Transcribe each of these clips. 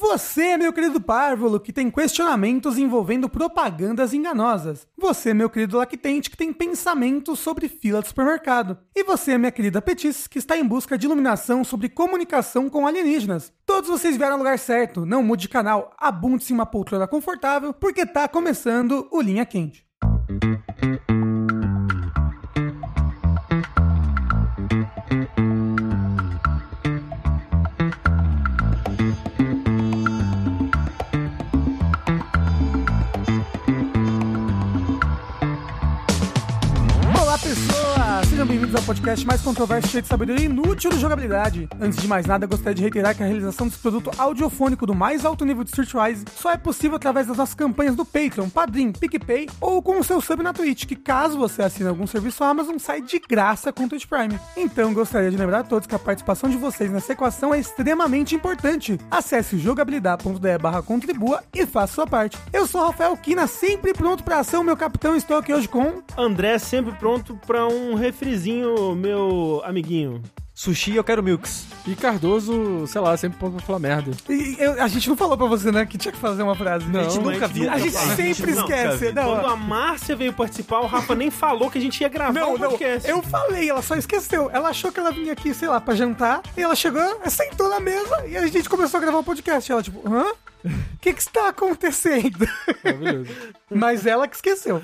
Você, meu querido párvulo, que tem questionamentos envolvendo propagandas enganosas. Você, meu querido lactente, que tem pensamentos sobre fila de supermercado. E você, minha querida Petis, que está em busca de iluminação sobre comunicação com alienígenas. Todos vocês vieram ao lugar certo. Não mude de canal, abunde-se em uma poltrona confortável, porque tá começando o Linha Quente. Podcast mais controverso cheio de sabedoria inútil de jogabilidade. Antes de mais nada, gostaria de reiterar que a realização desse produto audiofônico do mais alto nível de Streetwise só é possível através das nossas campanhas do Patreon, Padrim, PicPay ou com o seu sub na Twitch, que caso você assine algum serviço Amazon, sai de graça com o Twitch Prime. Então, gostaria de lembrar a todos que a participação de vocês nessa equação é extremamente importante. Acesse jogabilidade.de barra contribua e faça sua parte. Eu sou Rafael Kina, sempre pronto pra ação, meu capitão. Estou aqui hoje com... André sempre pronto pra um refrizinho, meu amiguinho. Sushi, eu quero milks. E Cardoso, sei lá, sempre pra falar merda. E eu- a gente não falou pra você, né, que tinha que fazer uma frase. Não, a gente nunca viu. A gente sempre esquece. Não, Quando a Márcia veio participar, o Rafa nem falou que a gente ia gravar Não, o não, podcast. eu falei, ela só esqueceu. Ela achou que ela vinha aqui, sei lá, pra jantar, e ela chegou, sentou na mesa, e a gente começou a gravar o podcast. Ela, tipo, hã? O que que está acontecendo? Maravilhoso. Mas ela que esqueceu.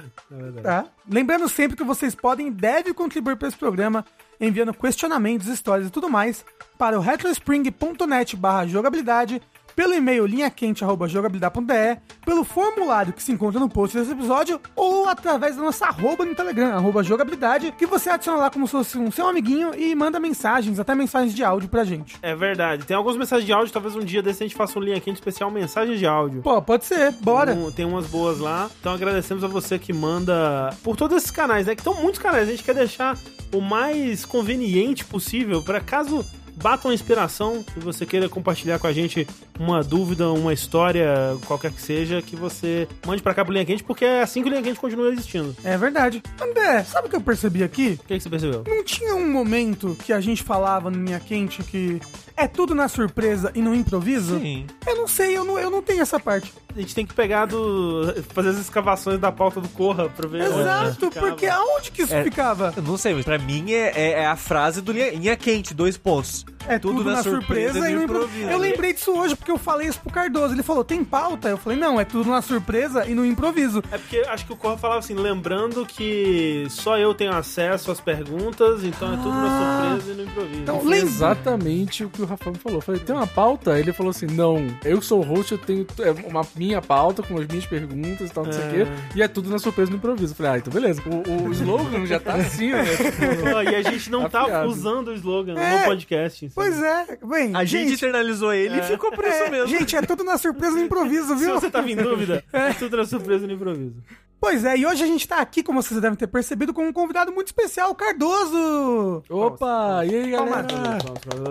Tá? Lembrando sempre que vocês podem e devem contribuir para esse programa enviando questionamentos, histórias e tudo mais para o retrospring.net barra jogabilidade, pelo e-mail linhaquente.jogabilidade.de, pelo formulário que se encontra no post desse episódio ou através da nossa arroba no Telegram, arroba jogabilidade, que você adiciona lá como se fosse um seu amiguinho e manda mensagens, até mensagens de áudio pra gente. É verdade. Tem algumas mensagens de áudio, talvez um dia desse a gente faça um linha quente especial mensagens de áudio. Pô, pode ser, bora. Um- tem umas boas lá. Então agradecemos a você que manda por todos esses canais, né? Que estão muitos canais. A gente quer deixar o mais conveniente possível para caso bata uma inspiração e você queira compartilhar com a gente uma dúvida, uma história, qualquer que seja, que você mande pra cá pro Linha Quente, porque é assim que o Linha Quente continua existindo. É verdade. André, sabe o que eu percebi aqui? O que, que você percebeu? Não tinha um momento que a gente falava no Minha Quente que é tudo na surpresa e no improviso? Sim. Eu não sei, eu não, eu não tenho essa parte. A gente tem que pegar do. fazer as escavações da pauta do Corra pra ver. onde Exato, porque aonde que isso É. ficava? Eu não sei, mas pra mim é, é- é a frase do linha, linha quente, dois pontos. É tudo, na, surpresa, e no improviso. Eu lembrei disso hoje porque eu falei isso pro Cardoso. Ele falou, tem pauta? Eu falei, não, é tudo na surpresa e no improviso. É porque acho que o Corra falava assim, lembrando que só eu tenho acesso às perguntas, então é tudo Ah. na surpresa e no improviso. Então, lembra- exatamente o que o Rafael me falou. Eu falei, tem uma pauta? Ele falou assim, não, eu sou o host, eu tenho é, uma minha pauta com as minhas perguntas e tal, não sei o É. quê. E é tudo na surpresa no improviso. Eu falei, ah, então beleza. O, o slogan já tá assim, né? Tipo, e a gente não tá Afiado. usando o slogan É. no podcast. assim. Pois é, bem, A gente, internalizou ele e ficou por isso é, mesmo. gente, é tudo na surpresa no improviso, Se viu? você tava em dúvida, é tudo na surpresa no improviso. Pois é, e hoje a gente tá aqui, como vocês devem ter percebido, com um convidado muito especial, o Cardoso. Opa, e aí, Calma, galera?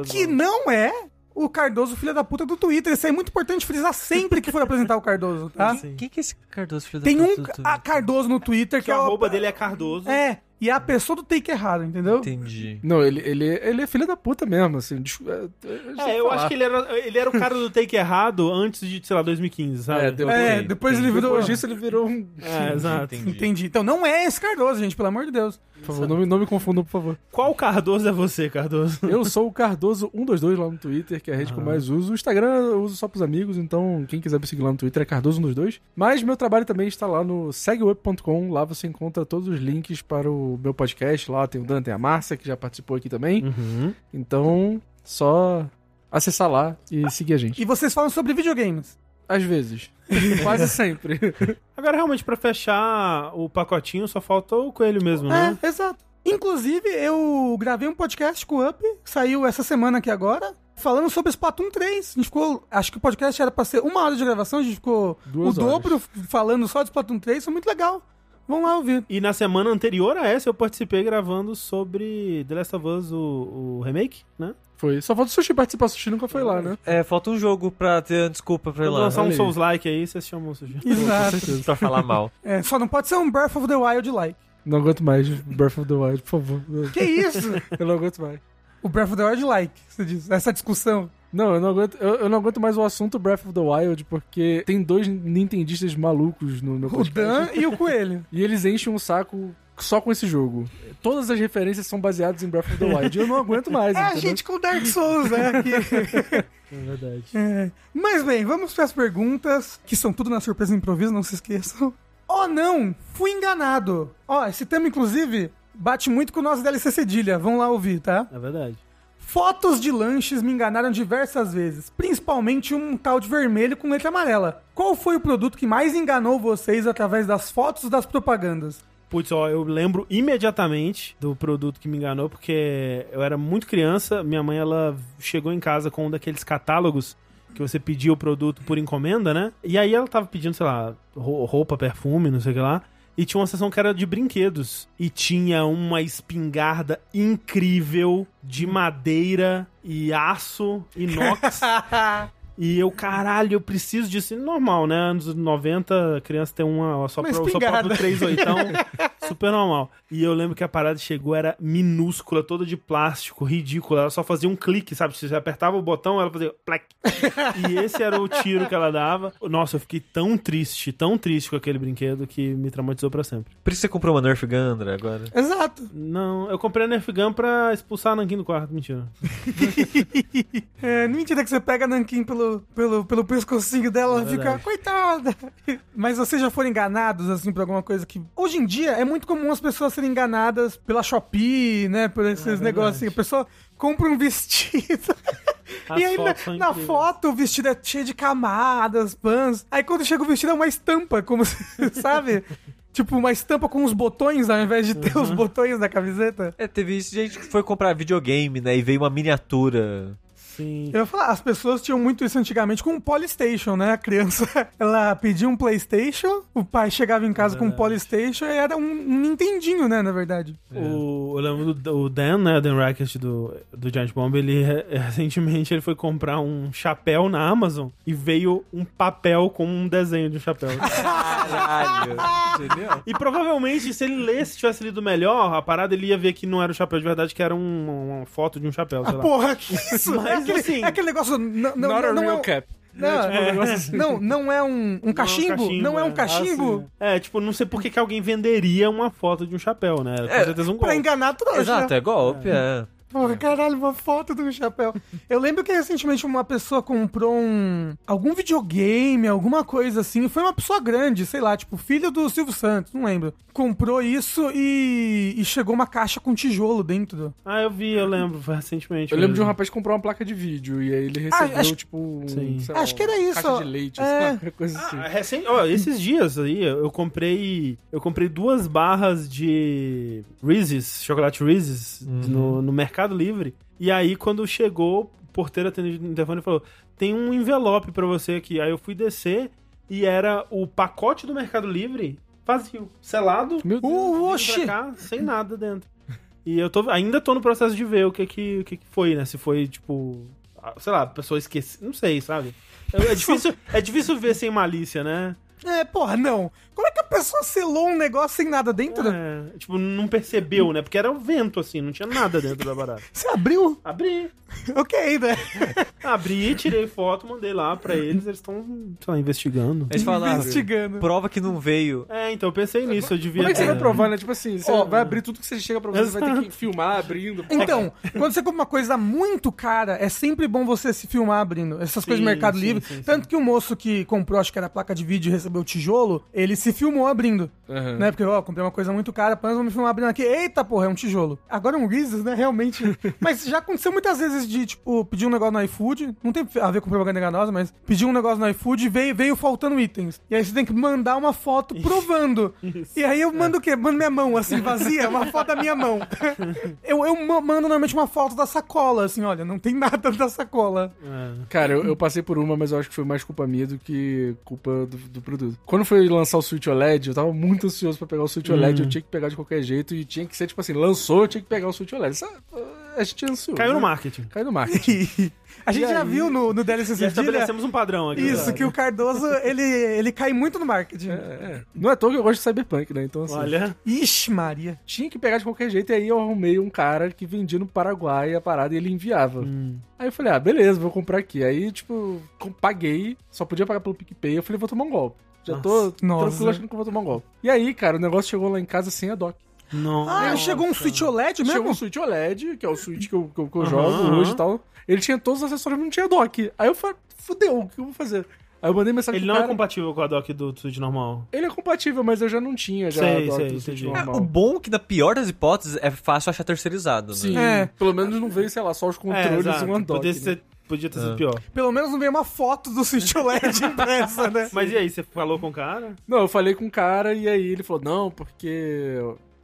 que não é o Cardoso filho da puta do Twitter. Isso aí é muito importante frisar sempre que for apresentar o Cardoso, tá? Quem que é esse Cardoso, filho Tem da um puta? a Cardoso no Twitter que, Que é a o- arroba dele é Cardoso. É, e é a pessoa do take errado, entendeu? Entendi. Não, ele, ele, ele é filho da puta mesmo, assim. des- é, é, É, eu acho que ele era, ele era o cara do take errado antes de, sei lá, 2015, sabe? É, deu- É, depois sim. ele virou. Depois disso ele virou um... É, exato. Entendi. Entendi. Então não é esse Cardoso, gente, pelo amor de Deus. Por favor, não me, não me confundam, por favor. Qual Cardoso é você, Cardoso? Eu sou o Cardoso122 lá no Twitter, que é a rede que eu mais uso. O Instagram eu uso só pros amigos, então quem quiser me seguir lá no Twitter é Cardoso122. Mas meu trabalho também está lá no segweb.com. Lá você encontra todos os links para o meu podcast. Lá tem o Dan, tem a Márcia, que já participou aqui também. Uhum. Então, só acessar lá e seguir a gente. E vocês falam sobre videogames. Às vezes. Quase sempre. Agora, realmente, pra fechar o pacotinho, só falta o coelho mesmo, né? É, exato. Inclusive, eu gravei um podcast com o Up, saiu essa semana aqui agora, falando sobre Splatoon 3. A gente ficou. Acho que o podcast era pra ser uma hora de gravação, a gente ficou Duas o horas. dobro falando só de Splatoon 3, foi muito legal. Vão lá ouvir. E na semana anterior a essa, eu participei gravando sobre The Last of Us, o, o remake, né? Foi. Só falta o Sushi participar. O Sushi nunca foi lá, né? É, falta um jogo pra ter desculpa pra ir lá. lançar um. Souls-like aí, vocês chamam o sushi. Exato. pra falar mal. É, só não pode ser um Breath of the Wild like. Não aguento mais Breath of the Wild, por favor. Que isso? Eu não aguento mais. o Breath of the Wild like, você diz. Essa discussão. Não, eu não, aguento, eu, eu não aguento mais o assunto Breath of the Wild, porque tem dois nintendistas malucos no meu O podcast. Dan e o Coelho. E eles enchem um saco só com esse jogo. Todas as referências são baseadas em Breath of the Wild. E eu não aguento mais, É a entendeu? gente com Dark Souls, né? aqui. É verdade. É. Mas bem, vamos para as perguntas, que são tudo na surpresa improviso, não se esqueçam. Oh não, fui enganado. Ó, esse tema, inclusive, bate muito com o nosso DLC Cedilha. Vamos lá ouvir, tá? É verdade. Fotos de lanches me enganaram diversas vezes, principalmente um tal de vermelho com letra amarela. Qual foi o produto que mais enganou vocês através das fotos das propagandas? Putz, ó, eu lembro imediatamente do produto que me enganou, porque eu era muito criança, minha mãe, ela chegou em casa com um daqueles catálogos que você pedia o produto por encomenda, né? E aí ela tava pedindo, sei lá, ro- roupa, perfume, não sei o que lá. E tinha uma seção que era de brinquedos. E tinha uma espingarda incrível de madeira e aço, inox. E eu, caralho, eu preciso disso. Normal, né? Anos 90, a criança tem uma só, pro, só espingarda. pro 3 oitão. super normal. E eu lembro que a parada chegou, era minúscula, toda de plástico, ridícula. Ela só fazia um clique, sabe? Se você apertava o botão, ela fazia plec. E esse era o tiro que ela dava. Nossa, eu fiquei tão triste, tão triste com aquele brinquedo que me traumatizou pra sempre. Por isso você comprou uma Nerf Gun, André, agora. Exato. Não, eu comprei a Nerf Gun pra expulsar a Nankin do quarto. Mentira. É, mentira que você pega a Nankin pelo, pelo, pelo pescocinho dela É fica, coitada. Mas vocês já foram enganados, assim, por alguma coisa que... Hoje em dia, é muito comum as pessoas serem enganadas pela Shopee, né, por esses É negócios assim. A pessoa compra um vestido... As e aí, na, na foto, o vestido é cheio de camadas, pans. Aí quando chega o vestido é uma estampa, como se, sabe? Tipo, uma estampa com os botões ao invés de ter Uhum. os botões da camiseta. É, teve isso gente que foi comprar videogame, né? E veio uma miniatura. Sim. Eu ia falar, as pessoas tinham muito isso antigamente com o Polystation, né? A criança, ela pedia um Playstation, o pai chegava em casa com um Polystation e era um, um Nintendinho, né, na verdade. O, eu lembro do o Dan, né, o Dan Rackett do, do Giant Bomb, ele re- recentemente ele foi comprar um chapéu na Amazon e veio um papel com um desenho de um chapéu. Caralho. Genial. e provavelmente, se ele lesse, tivesse lido melhor, a parada ele ia ver que não era o chapéu de verdade, que era um- uma foto de um chapéu, sei lá. Porra, que isso? Mas, é, aquele, assim, é aquele negócio... Não, não, Not a não, real é, cap. Não, Tipo, um negócio assim. não, não é um, um cachimbo? Não é um é. cachimbo? É, tipo, não sei por que, que alguém venderia uma foto de um chapéu, né? Com É, certeza um Pra golpe. enganar trouxa. Exato, é golpe, é. Porra, caralho, uma foto do chapéu. Eu lembro que recentemente uma pessoa comprou um. algum videogame, alguma coisa assim. Foi uma pessoa grande, sei lá, tipo, filho do Silvio Santos, não lembro. Comprou isso e, e chegou uma caixa com tijolo dentro. Ah, eu vi, eu lembro, foi recentemente. Eu lembro de um mesmo. rapaz que comprou uma placa de vídeo e aí ele recebeu, acho- tipo, um, Sim. sei lá, Acho que era isso, caixa de leite, É. coisa assim. Ah, recém, ó, esses dias aí eu comprei eu comprei duas barras de Reese's, chocolate Reese's no, no Mercado Livre. E aí quando chegou, o porteiro atendeu no telefone e falou: "Tem um envelope pra você aqui". Aí eu fui descer e era o pacote do Mercado Livre vazio, selado, Meu Deus. Uh, oxi! cá, sem nada dentro. E eu tô ainda tô no processo de ver o que que, o que, que foi, né? Se foi tipo, sei lá, a pessoa esqueceu, não sei, sabe? É difícil, é difícil ver sem malícia, né? É, porra, não. Como é que a pessoa selou um negócio sem nada dentro? É, tipo, não percebeu, né? Porque era o vento, assim, não tinha nada dentro da barata. Você abriu? Abri. Ok, né? Abri, tirei foto, mandei lá pra eles, eles estão, sei lá, investigando. Eles falaram, Investigando. prova que não veio. É, então eu pensei nisso, eu devia Como é que você vai provar, né? Tipo assim, você Ó, vai abrir tudo que você chega pra você, você vai ter que filmar abrindo. Então, quando você compra uma coisa muito cara, é sempre bom você se filmar abrindo. Essas coisas do Sim, Mercado sim, Livre. sim, sim. Tanto que o moço que comprou, acho que era a placa de vídeo e recebeu o tijolo, ele se filmou abrindo. Aham. Né? Porque, ó, comprei uma coisa muito cara, apenas vou me filmar abrindo aqui. Eita, porra, é um tijolo. Agora um Reese's, né? Realmente. mas já aconteceu muitas vezes de, tipo, pedir um negócio no iFood. Não tem a ver com propaganda enganosa, mas pedir um negócio no iFood e veio, veio faltando itens. E aí você tem que mandar uma foto provando. E aí eu mando o quê? Mando minha mão, assim, vazia, uma foto da minha mão. eu, eu ma- mando normalmente uma foto da sacola, assim, olha, não tem nada da sacola. É. Cara, eu, eu passei por uma, mas eu acho que foi mais culpa minha do que culpa do, do produto. Quando foi lançar o Switch OLED, eu tava muito ansioso pra pegar o Switch OLED, eu tinha que pegar de qualquer jeito e tinha que ser, tipo assim, lançou, eu tinha que pegar o Switch OLED. Sabe? A gente ansiou. Caiu no né? marketing. Caiu no marketing. A gente E já aí? viu no, no DLC Cedilha estabelecemos um padrão aqui. isso, que o Cardoso, ele, ele cai muito no marketing. É, é. Não é à toa que eu gosto de Cyberpunk, né? Então, assim, Olha, Ixi, Maria. tinha que pegar de qualquer jeito. E aí eu arrumei um cara que vendia no Paraguai a parada e ele enviava. Aí eu falei, ah, beleza, vou comprar aqui. Aí, tipo, paguei, só podia pagar pelo PicPay. Eu falei, vou tomar um golpe. Já tô Nossa. tranquilo achando que eu vou tomar um golpe. E aí, cara, o negócio chegou lá em casa sem a dock. Não. Ah, chegou um Switch OLED mesmo? Chegou um Switch OLED, que é o Switch que eu, que eu, que eu Aham, jogo hoje e tal. Ele tinha todos os acessórios, mas não tinha dock. Aí eu falei, fudeu, o que eu vou fazer? Aí eu mandei mensagem Ele não é cara. compatível com a dock do Switch normal. Ele é compatível, mas eu já não tinha já Sei, a dock sei, do Switch entendi. É, normal. o bom é que, na pior das hipóteses, é fácil achar terceirizado, né? Sim, É. pelo menos não veio, sei lá, só os controles e um undock. Podia, né? ser, podia ter sido Ah. pior. Pelo menos não veio uma foto do Switch OLED impressa, né? Mas e aí, você falou com o cara? Não, eu falei com o cara e aí ele falou, não, porque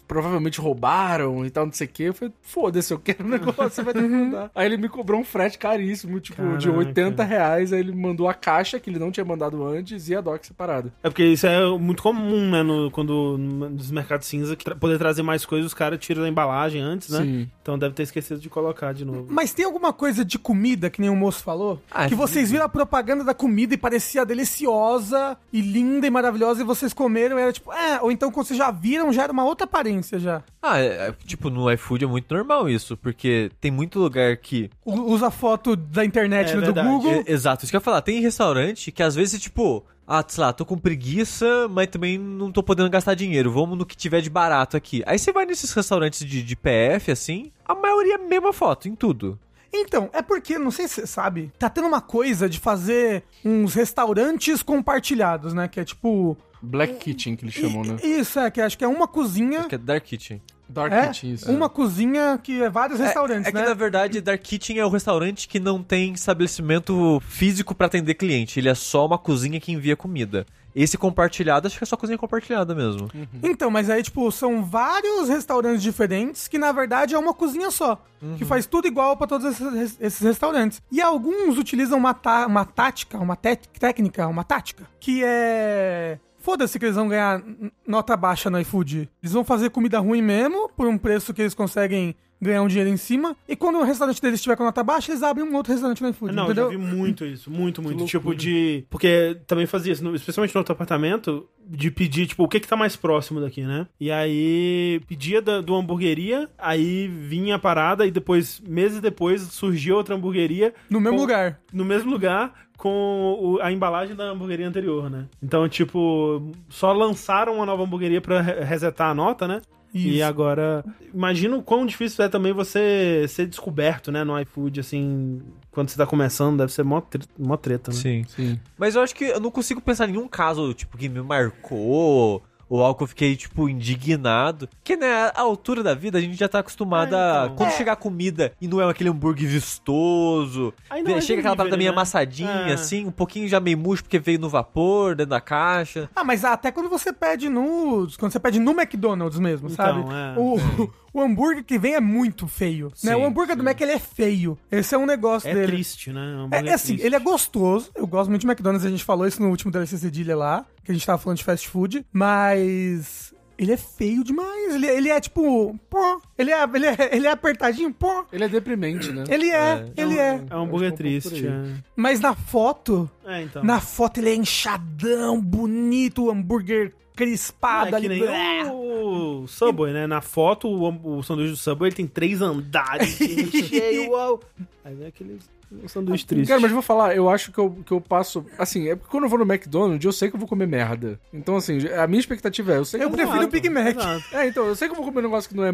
provavelmente roubaram e tal, não sei o quê. Eu falei, foda-se, eu quero o negócio, você vai ter que mandar. Aí ele me cobrou um frete caríssimo, tipo, de Caraca. 80 reais. Aí ele mandou a caixa, que ele não tinha mandado antes, e a dock separada. É porque isso é muito comum, né? No, quando nos mercados cinza, que tra- poder trazer mais coisas, os caras tiram da embalagem antes, né? Sim. Então deve ter esquecido de colocar de novo. Mas tem alguma coisa de comida, que nem o moço falou? Ah, que vocês viram a propaganda da comida e parecia deliciosa e linda e maravilhosa e vocês comeram e era tipo, é, ou então quando vocês já viram, já era uma outra aparência já. Ah, é, é, tipo, no iFood é muito normal isso, porque tem muito lugar que. U- Usa foto da internet É né, do verdade. Google. É, exato, isso que eu ia falar. Tem restaurante que às vezes, tipo, ah, sei lá, tô com preguiça, mas também não tô podendo gastar dinheiro. Vamos no que tiver de barato aqui. Aí você vai nesses restaurantes de, de PF, assim, a maioria é a mesma foto, em tudo. Então, é porque, não sei se você sabe, tá tendo uma coisa de fazer uns restaurantes compartilhados, né? Que é tipo. Black Kitchen, que eles chamam, né? Isso, é, que acho que é uma cozinha. Que é Dark Kitchen. Dark É, Kitchen, isso. uma cozinha que é vários restaurantes, é, é que né? na verdade Dark Kitchen é o restaurante que não tem estabelecimento físico pra atender cliente. Ele é só uma cozinha que envia comida. Esse compartilhado, acho que é só cozinha compartilhada mesmo. Então, mas aí, tipo, são vários restaurantes diferentes que, na verdade, é uma cozinha só. Que faz tudo igual pra todos esses, esses restaurantes. E alguns utilizam uma, uma tática, uma té- técnica, uma tática, que é. Foda-se que eles vão ganhar nota baixa no iFood. Eles vão fazer comida ruim mesmo, por um preço que eles conseguem ganhar um dinheiro em cima. E quando o restaurante deles estiver com nota baixa, eles abrem um outro restaurante no iFood. Não, eu entendeu? já vi muito isso, muito, muito. Tipo de. Porque também fazia isso, especialmente no outro apartamento, de pedir, tipo, o que que tá mais próximo daqui, né? E aí pedia da, do hamburgueria, aí vinha a parada e depois, meses depois, surgia outra hamburgueria. No mesmo com- lugar. No mesmo lugar. Com a embalagem da hamburgueria anterior, né? Então, tipo, só lançaram uma nova hamburgueria pra re- resetar a nota, né? E Isso. agora, imagina o quão difícil é também você ser descoberto, né, no iFood, assim, quando você tá começando, deve ser mó, tre- mó treta, né? Sim. Sim. Mas eu acho que eu não consigo pensar em nenhum caso, tipo, que me marcou. Algo que eu fiquei, tipo, indignado. Porque, né, a altura da vida a gente já tá acostumado É, a. então. Quando chegar comida e não é aquele hambúrguer vistoso. É chega aquela parada delivery, meio né? amassadinha, É. assim, um pouquinho já meio murcho porque veio no vapor, dentro da caixa. Ah, mas até quando você pede no. Quando você pede no McDonald's mesmo, Então, sabe? é. o, o hambúrguer que vem é muito feio. né? Sim, O hambúrguer do Mac ele é feio. Esse é um negócio É dele. triste, né? É, hambúrguer é assim, ele é gostoso. Eu gosto muito de McDonald's, a gente falou isso no último DLC Cedilha lá, que a gente tava falando de fast food, mas. Ele é feio demais. Ele, ele é tipo. Pô. Ele é, ele, é, ele é apertadinho, pô. Ele é deprimente, né? Ele é, ele é. É um hambúrguer é um triste, é. Mas na foto, É, então. na foto ele é inchadão, bonito, o hambúrguer crispado Ah, é que ali. nem blé. o Subway, né? Na foto, o, o sanduíche do Subway ele tem três andares, cheio, uau. Aí vem aquele um sanduíche triste. Cara, mas eu vou falar, eu acho que eu, que eu passo. Assim, é porque quando eu vou no McDonald's, eu sei que eu vou comer merda. Então, assim, a minha expectativa é, eu sei que Eu vou prefiro o Big Mac. Exato. É, então, eu sei que eu vou comer um negócio que não é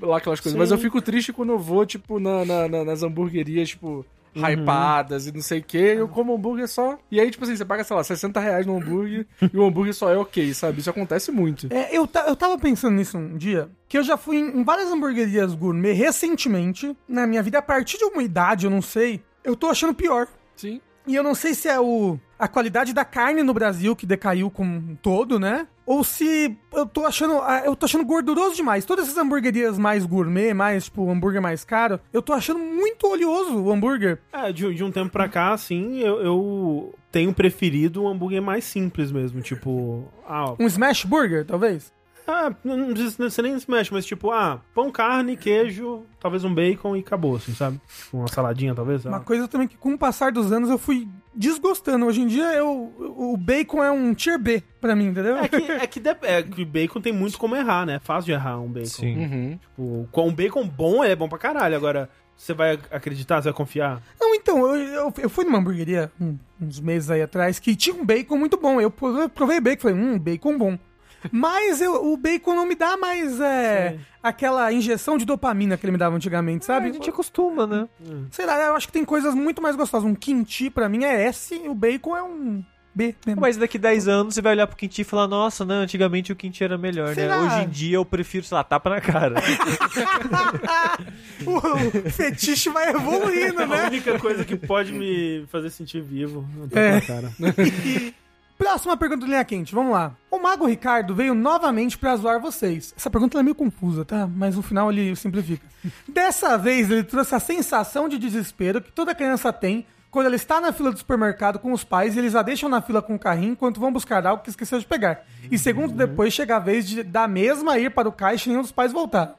lá aquelas coisas, Sim. mas eu fico triste quando eu vou, tipo, na, na- na- nas hamburguerias, tipo, Uhum. hypadas e não sei o que, eu como hambúrguer só. E aí, tipo assim, você paga, sei lá, 60 reais no hambúrguer e o hambúrguer só é ok, sabe? Isso acontece muito. É, eu, eu tava pensando nisso um dia, que eu já fui em, em várias hamburguerias gourmet recentemente, na minha vida, a partir de uma idade, eu não sei, eu tô achando pior. Sim. E eu não sei se é o a qualidade da carne no Brasil que decaiu como um todo, né? Ou se eu tô achando, ah, eu tô achando gorduroso demais. Todas essas hamburguerias mais gourmet, mais tipo hambúrguer mais caro, eu tô achando muito oleoso o hambúrguer. É, de, de um tempo pra cá, assim, eu, eu tenho preferido um hambúrguer mais simples mesmo, tipo... Ah, Um smash burger, talvez. Ah, não precisa você nem se mexe, mas tipo, ah, pão, carne, queijo, talvez um bacon e acabou, assim, sabe? Tipo, Uma saladinha, talvez. Uma coisa também que com o passar dos anos eu fui desgostando. Hoje em dia eu, o bacon é um tier B pra mim, entendeu? É que, é, que é que bacon tem muito como errar, né? É fácil de errar um bacon. Sim. Uhum. Tipo, com um bacon bom, ele é bom pra caralho. Agora, você vai acreditar, você vai confiar? Não, então, eu, eu, eu fui numa hamburgueria um- uns meses aí atrás que tinha um bacon muito bom. Eu provei provei bacon, falei, hum, bacon bom. Mas eu- o bacon não me dá mais é, aquela injeção de dopamina que ele me dava antigamente, sabe? A gente acostuma, né? Sei lá, eu acho que tem coisas muito mais gostosas. Um kimchi pra mim é S e o bacon é um B mesmo. Mas daqui 10 anos você vai olhar pro Quinti e falar, nossa, não, antigamente o Quinti era melhor, Será? né? Hoje em dia eu prefiro, sei lá, tapa na cara. o, fetiche vai evoluindo, A né? única coisa que pode me fazer sentir vivo. Não tô É. com a cara. Próxima pergunta do Linha Quente, vamos lá. O Mago Ricardo veio novamente pra zoar vocês. Essa pergunta é meio confusa, tá? Mas no final ele simplifica. Dessa vez ele trouxe a sensação de desespero que toda criança tem quando ela está na fila do supermercado com os pais e eles a deixam na fila com o carrinho enquanto vão buscar algo que esqueceu de pegar. E segundos depois chega a vez de da mesma ir para o caixa e nenhum dos pais voltar.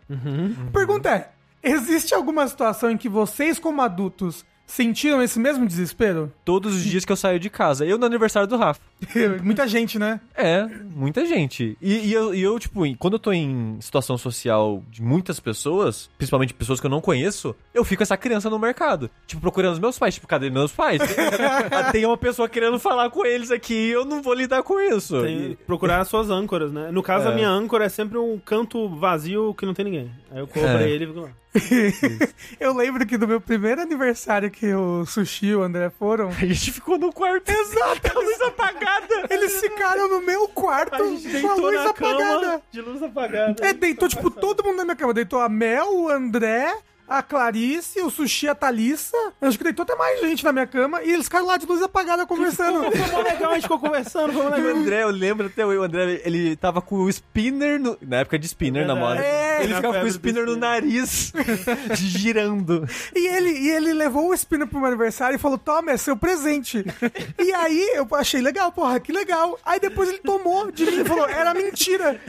A pergunta é: existe alguma situação em que vocês, como adultos, sentiram esse mesmo desespero? Todos os dias que eu saio de casa. Eu no aniversário do Rafa. Muita gente, né? É, muita gente. E, e eu, e eu, tipo, quando eu tô em situação social de muitas pessoas, principalmente pessoas que eu não conheço, eu fico essa criança no mercado. Tipo, procurando os meus pais. Tipo, cadê meus pais? Tem uma pessoa querendo falar com eles aqui e eu não vou lidar com isso. Tem procurar as suas âncoras, né? No caso, É. a minha âncora é sempre um canto vazio que não tem ninguém. Aí eu cobro É. ele e fico lá. Eu lembro que no meu primeiro aniversário que o Sushi e o André foram, A gente ficou no quarto. Exato, a luz apagada. eles ficaram no meu quarto com a luz apagada. de luz apagada. É, deitou, tipo, todo mundo na minha cama. Deitou a Mel, o André, a Clarice, o Sushi, a Thalissa. Eu acho que deitou até mais gente na minha cama. E eles ficaram lá de luz apagada conversando. Foi legal, a gente ficou conversando, foi mó O legal. André, eu lembro até o André, ele tava com o spinner no- na época de spinner na moda. É, ele na ficava com o do spinner no spinner. nariz, girando. E ele, e ele levou o spinner pro meu aniversário e falou: Toma, é seu presente. e aí eu achei legal, porra, que legal. Aí depois ele tomou de mim e falou: Era mentira.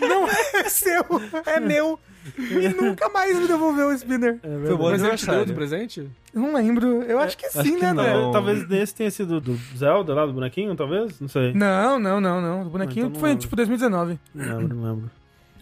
Não é seu, é meu. E nunca mais me devolveu o spinner. Foi bom Mas ele te deu de presente? Eu não lembro. Eu acho que sim, que né, não. André? É, talvez nesse tenha sido do Zelda lá, do bonequinho, talvez? Não sei. Não, não, não, não. O bonequinho Ah, então não foi lembro. tipo 2019. Não lembro, não lembro.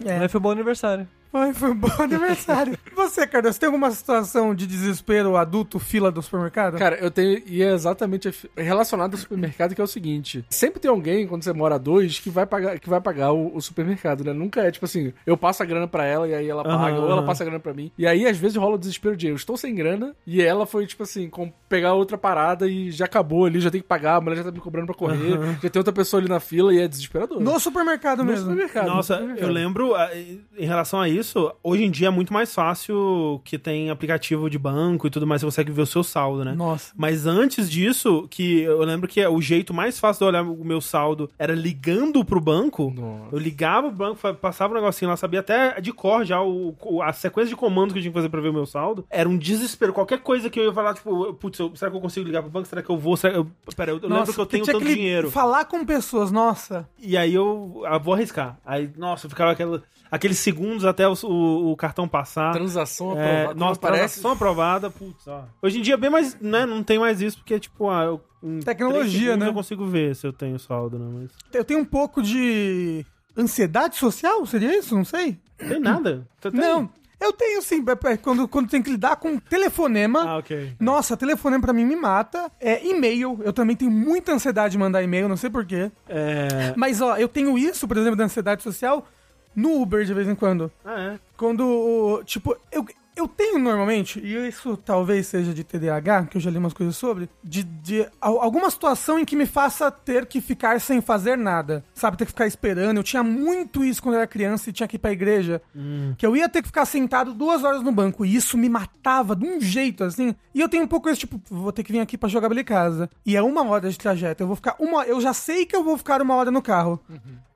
É. Mas foi bom aniversário. Foi, foi um bom aniversário. Você, Carlos, tem alguma situação de desespero adulto, fila do supermercado? Cara, eu tenho. E é exatamente relacionado ao supermercado, que é o seguinte: sempre tem alguém, quando você mora a dois, que vai pagar, que vai pagar o, o supermercado, né? Nunca é tipo assim, eu passo a grana pra ela e aí ela paga, Aham, ou ela passa a grana pra mim. E aí, às vezes, rola o desespero de eu estou sem grana e ela foi, tipo assim, com, pegar outra parada e já acabou ali, já tem que pagar, a mulher já tá me cobrando pra correr, já tem outra pessoa ali na fila e é desesperador. No supermercado No mesmo. supermercado. no Nossa, supermercado. eu lembro, em relação a isso, hoje em dia é muito mais fácil que tem aplicativo de banco e tudo mais, você consegue ver o seu saldo, né? Nossa. Mas antes disso, que eu lembro que o jeito mais fácil de olhar o meu saldo era ligando pro banco. Nossa. Eu ligava pro banco, passava um negocinho lá, sabia até de cor já o, o- a sequência de comandos que eu tinha que fazer pra ver o meu saldo. Era um desespero. Qualquer coisa que eu ia falar, tipo, putz, eu- será que eu consigo ligar pro banco? Será que eu vou? Será que eu... Pera, eu, eu lembro que eu tenho tanto dinheiro. Falar com pessoas, nossa. E aí eu, ah, vou arriscar. Aí, nossa, ficava aquela, aqueles segundos até o, o- o cartão passar. Transação É, aprovada. nossa, parece. transação aprovada, putz, ó. Hoje em dia, bem mais, né, não tem mais isso, porque, tipo, ah, eu, em Tecnologia, né? Eu consigo ver se eu tenho saldo, né, mas... Eu tenho um pouco de ansiedade social, seria isso? Não sei. Não tem nada. Não. Eu tenho sim, é, é, quando, quando tem que lidar com telefonema. Ah, ok. Nossa, telefonema pra mim me mata. É e-mail. Eu também tenho muita ansiedade de mandar e-mail, não sei porquê. É... Mas, ó, eu tenho isso, por exemplo, da ansiedade social no Uber de vez em quando. Ah, é. Quando, tipo, eu, eu tenho normalmente, e isso talvez seja de TDAH, que eu já li umas coisas sobre, de, de al- alguma situação em que me faça ter que ficar sem fazer nada. Sabe, ter que ficar esperando. Eu tinha muito isso quando eu era criança e tinha que ir pra igreja. Que eu ia ter que ficar sentado duas horas no banco. E isso me matava de um jeito, assim. E eu tenho um pouco esse tipo, vou ter que vir aqui pra jogar em casa. E é uma hora de trajeto. Eu vou ficar uma. Eu já sei que eu vou ficar uma hora no carro.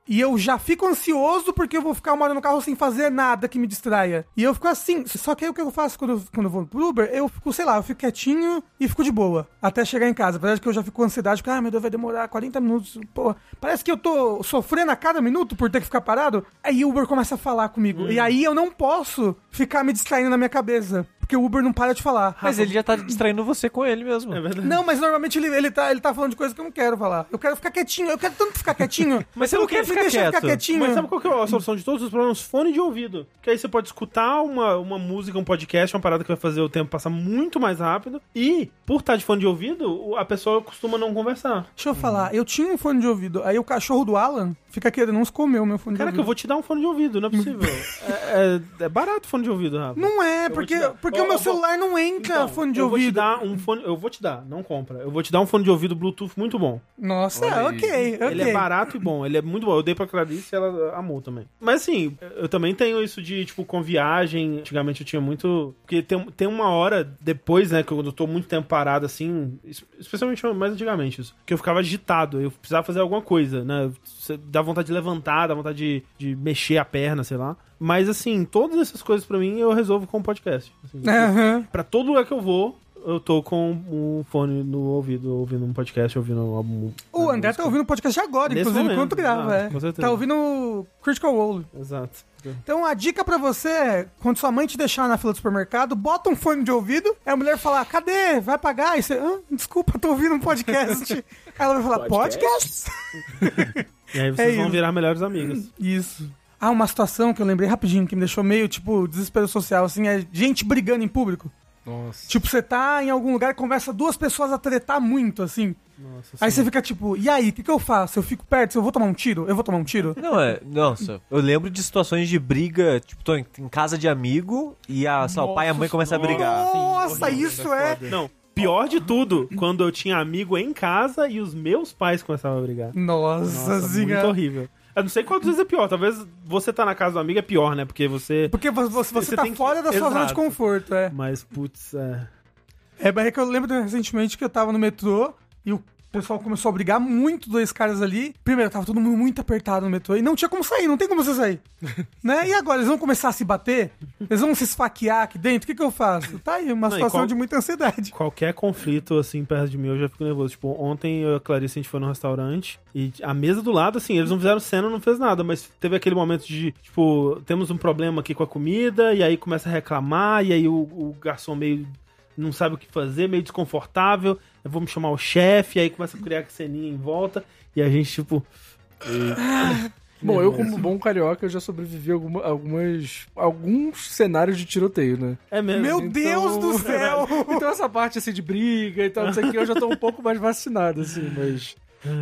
E eu já fico ansioso porque eu vou ficar uma hora no carro sem fazer nada que me distraia. E eu fico assim. Só que aí o que eu faço quando eu, quando eu vou pro Uber, eu fico, sei lá, eu fico quietinho e fico de boa. Até chegar em casa. De que eu já fico com ansiedade, porque, ah, meu Deus, vai demorar 40 minutos. Pô, parece que eu tô sofrendo a cada minuto por ter que ficar parado. Aí o Uber começa a falar comigo. E aí eu não posso ficar me distraindo na minha cabeça. Porque o Uber não para de falar. Mas ele já tá distraindo você com ele mesmo. É verdade. Não, mas normalmente ele, ele, tá, ele tá falando de coisa que eu não quero falar. Eu quero ficar quietinho. Eu quero tanto ficar quietinho. Mas você não quer ficar quieto. ficar quietinho. Mas sabe qual que é a solução de todos os problemas? Fone de ouvido. Que aí você pode escutar uma, uma música, um podcast, uma parada que vai fazer o tempo passar muito mais rápido. E, por estar de fone de ouvido, a pessoa costuma não conversar. Deixa eu falar, eu tinha um fone de ouvido, aí o cachorro do Alan fica querendo uns comer o meu fone Cara, de que eu ouvido. vou te dar um fone de ouvido, não é possível. é, é, é barato fone de ouvido, Rafa. Não é, Eu porque, porque o meu eu vou- celular não entra Então, fone de eu vou te ouvido. dar um fone. Eu vou te dar, não compra. Eu vou te dar um fone de ouvido Bluetooth muito bom. Nossa, Olha ok, ok. Ele é barato e bom, ele é muito bom. Eu dei pra Clarice e ela amou também. Mas assim, eu também tenho isso de, tipo, com viagem. Antigamente eu tinha muito. Porque tem, tem uma hora depois, né, que eu, eu tô muito tempo parado, assim, es- especialmente mais antigamente, isso, que eu ficava agitado. Eu precisava fazer alguma coisa, né? Você dá vontade de levantar, dá vontade de, de mexer a perna, sei lá. Mas assim, todas essas coisas pra mim eu resolvo com o podcast. Assim, Aham. Pra todo lugar que eu vou, eu tô com um fone no ouvido, ouvindo um podcast, ouvindo algum. O André tá ouvindo o podcast agora, Nesse inclusive, momento, enquanto grava. exato, é. com certeza. Tá ouvindo o Critical Role. Exato. Então a dica pra você é, quando sua mãe te deixar na fila do supermercado, bota um fone de ouvido, aí a mulher fala, cadê? Vai pagar? Aí você, ah, desculpa, tô ouvindo um podcast. aí ela vai falar, podcast? E aí vocês É vão isso. virar melhores amigos. Isso. Ah, uma situação que eu lembrei rapidinho, que me deixou meio, tipo, desespero social, assim, é gente brigando em público. Nossa. Tipo, você tá em algum lugar e começa duas pessoas a tretar muito, assim. Nossa, Aí sim. você fica tipo, e aí, o que, que eu faço? Eu fico perto, eu vou tomar um tiro? Eu vou tomar um tiro? Não, é. Nossa, eu lembro de situações de briga, tipo, tô em, em casa de amigo e a, lá, o pai e a mãe começam a brigar. Nossa, isso é. Não, pior de tudo, quando eu tinha amigo em casa e os meus pais começavam a brigar. Nossa, Nossa, ziga. muito horrível. Eu não sei quantas vezes é pior. Talvez você tá na casa do amigo é pior, né? Porque você. Porque você, você, Você tá tem que- fora da sua zona de Exato. conforto, é. Mas, putz, é. É, mas é que eu lembro recentemente que eu tava no metrô e o pessoal começou a brigar muito, dois caras ali. Primeiro, tava todo mundo muito apertado no metrô e não tinha como sair, não tem como você sair. né? E agora, eles vão começar a se bater? Eles vão se esfaquear aqui dentro? O que que eu faço? Tá aí, uma Não, situação qual- de muita ansiedade. Qualquer conflito, assim, perto de mim, eu já fico nervoso. Tipo, ontem eu e a Clarice, a gente foi num restaurante e a mesa do lado, assim, eles não fizeram cena, não fez nada, mas teve aquele momento de, tipo, temos um problema aqui com a comida, e aí começa a reclamar, e aí o, o garçom meio não sabe o que fazer, meio desconfortável, eu vou me chamar o chefe, aí começa a criar ceninha em volta, e a gente, tipo... Bom, eu como bom carioca, eu já sobrevivi a alguma- algumas, alguns cenários de tiroteio, né? É mesmo. Meu Então- Deus do céu! Então essa parte, assim, de briga e tal, não sei o que, eu já tô um pouco mais vacinado, assim, mas...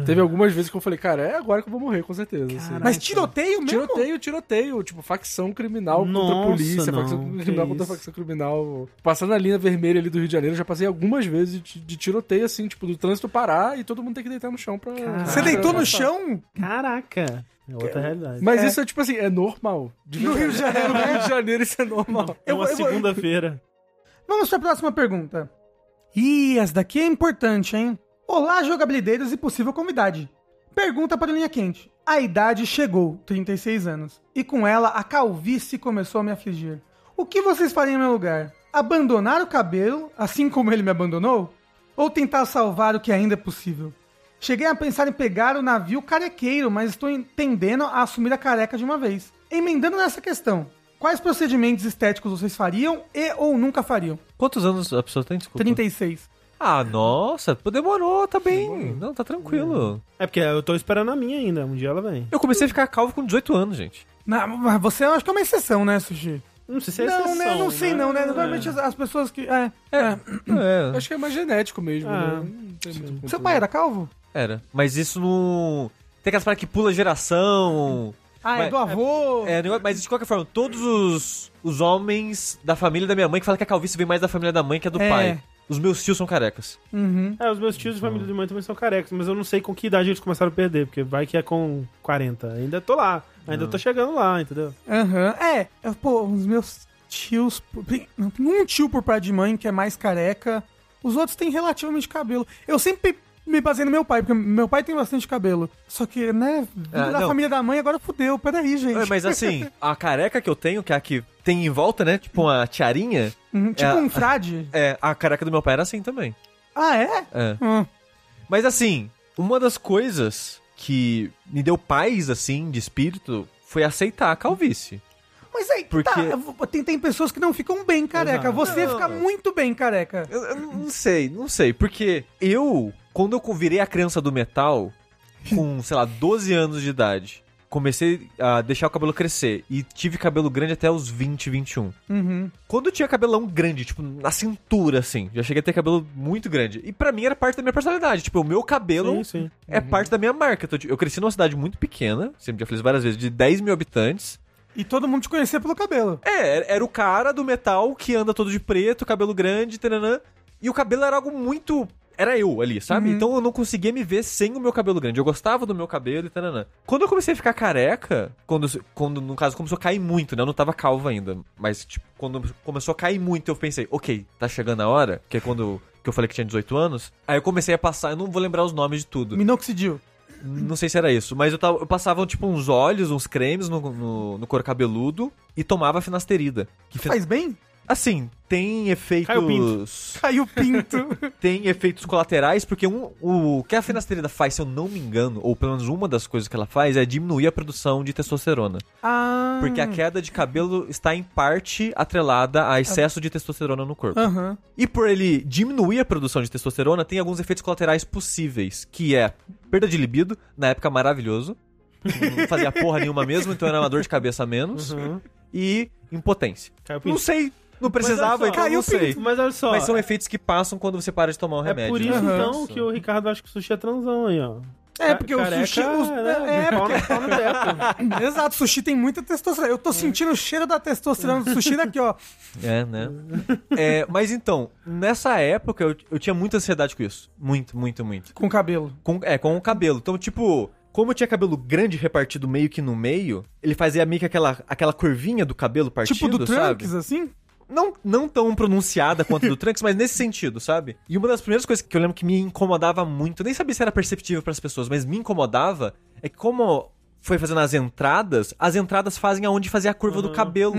Teve algumas vezes que eu falei, cara, é agora que eu vou morrer, com certeza. assim. Caraca. Mas tiroteio mesmo? Tiroteio, tiroteio, tipo, facção criminal contra Nossa, a polícia, não, facção criminal contra isso. facção criminal. Passando a linha vermelha ali do Rio de Janeiro, eu já passei algumas vezes de, de tiroteio, assim, tipo, do trânsito parar e todo mundo tem que deitar no chão pra. Você pra- deitou no chão? Caraca! É outra realidade. Mas É. isso é tipo assim, é normal. De No Rio de Janeiro, No Rio de Janeiro isso é normal. É uma segunda-feira. Vamos pra próxima pergunta. Ih, essa daqui é importante, hein? Olá, jogabilideiros e possível convidade. Pergunta para a linha quente. A idade chegou, 36 anos, e com ela a calvície começou a me afligir. O que vocês fariam em meu lugar? Abandonar o cabelo, assim como ele me abandonou? Ou tentar salvar o que ainda é possível? Cheguei a pensar em pegar o navio carequeiro, mas estou tendendo a assumir a careca de uma vez. Emendando nessa questão, quais procedimentos estéticos vocês fariam e ou nunca fariam? Quantos anos a pessoa tem? Desculpa. 36. Ah, nossa, pô, demorou, tá bem. Não, tá tranquilo. É porque eu tô esperando a minha ainda. Um dia ela vem. Eu comecei a ficar calvo com 18 anos, gente. Na, mas você eu acho que é uma exceção, né, Sushi? Não sei se é não, exceção, né? Não sei, não, né? Normalmente as, as pessoas que. É, é. É, Acho que é mais genético mesmo, Ah, né? Não tem muito muito- Seu pai era calvo? era. Mas isso não. Tem aquelas paradas que pula geração. Ah, é Mas- do avô. É, negócio- mas de qualquer forma, todos os, os homens da família da minha mãe que falam que a calvície vem mais da família da mãe que a do É. pai. Os meus tios são carecas. Uhum. É, os meus tios de família de mãe também são carecas, mas eu não sei com que idade eles começaram a perder, porque vai que é com 40. Ainda tô lá, ainda tô chegando lá, entendeu? Aham. É, eu- pô, os meus tios. tem Um tio por parte de mãe que é mais careca. Os outros têm relativamente cabelo. Eu sempre me baseei no meu pai, porque meu pai tem bastante cabelo. Só que, né, vindo Ah, da não. família da mãe, agora fudeu. Peraí, gente. É, Mas assim, a careca que eu tenho, que é a que tem em volta, né? Tipo uma tiarinha. Uhum, tipo é, um frade. É, a careca do meu pai era assim também. Ah, é? É. Hum. Mas assim, uma das coisas que me deu paz, assim, de espírito, foi aceitar a calvície. Mas aí, Porque- tá, tem, tem pessoas que não ficam bem careca. Você Não. fica muito bem careca. Eu, eu não sei, não sei. Porque eu, quando eu virei a criança do metal, com, sei lá, 12 anos de idade, comecei a deixar o cabelo crescer e tive cabelo grande até os 20, 21. Uhum. Quando eu tinha cabelão grande, tipo, na cintura, assim, já cheguei a ter cabelo muito grande. E pra mim era parte da minha personalidade. Tipo, o meu cabelo Sim, sim. é parte da minha marca. Então, tipo, Eu cresci numa cidade muito pequena, sempre já falei várias vezes, de 10 mil habitantes. E todo mundo te conhecia pelo cabelo. É, era- era o cara do metal que anda todo de preto, cabelo grande, tananã. E o cabelo era algo muito. Era eu ali, sabe? Uhum. Então eu não conseguia me ver sem o meu cabelo grande. Eu gostava do meu cabelo e tananã. Quando eu comecei a ficar careca, quando, quando no caso começou a cair muito, né? Eu não tava calvo ainda. Mas, tipo, quando começou a cair muito, eu pensei, ok, tá chegando a hora, que é quando que eu falei que tinha 18 anos. Aí eu comecei a passar, eu não vou lembrar os nomes de tudo. Minoxidil. Não sei se era isso, mas eu, tava, eu passava, tipo, uns óleos, uns cremes no, no, no couro cabeludo e tomava finasterida. Que fin- Faz bem? Assim, tem Caiu efeitos. Caiu o pinto. Tem efeitos colaterais, porque um, o que a finasterida faz, se eu não me engano, ou pelo menos uma das coisas que ela faz, é diminuir a produção de testosterona. ah. Porque a queda de cabelo está em parte atrelada a excesso de testosterona no corpo. Aham. E por ele diminuir a produção de testosterona, tem alguns efeitos colaterais possíveis, que é perda de libido, na época maravilhoso. Não fazia porra nenhuma mesmo, então era uma dor de cabeça a menos. Uhum. E impotência. Caiu Não pinto. sei, não precisava, então caiu não o pinto. sei. Mas olha só. Mas são efeitos que passam quando você para de tomar um é remédio. por isso, né? Então, que o Ricardo acha que o sushi é transão aí, ó. É, porque o Careca, sushi. os- né, é, pau porque. no- pau no teto. Exato, sushi tem muita testosterona. Eu tô sentindo o cheiro da testosterona do sushi daqui, ó. É, né? É, mas então, nessa época eu, eu tinha muita ansiedade com isso. Muito, muito, muito. Com cabelo. Com, é, com o cabelo. Então, tipo, como eu tinha cabelo grande repartido meio que no meio, ele fazia meio que aquela, aquela curvinha do cabelo partido, tipo do sabe? Trunks, assim? Não, não tão pronunciada quanto do Trunks, mas nesse sentido, sabe? E uma das primeiras coisas que eu lembro que me incomodava muito, eu nem sabia se era perceptível pras pessoas, mas me incomodava, é que como foi fazendo as entradas, as entradas fazem aonde fazer a curva do cabelo.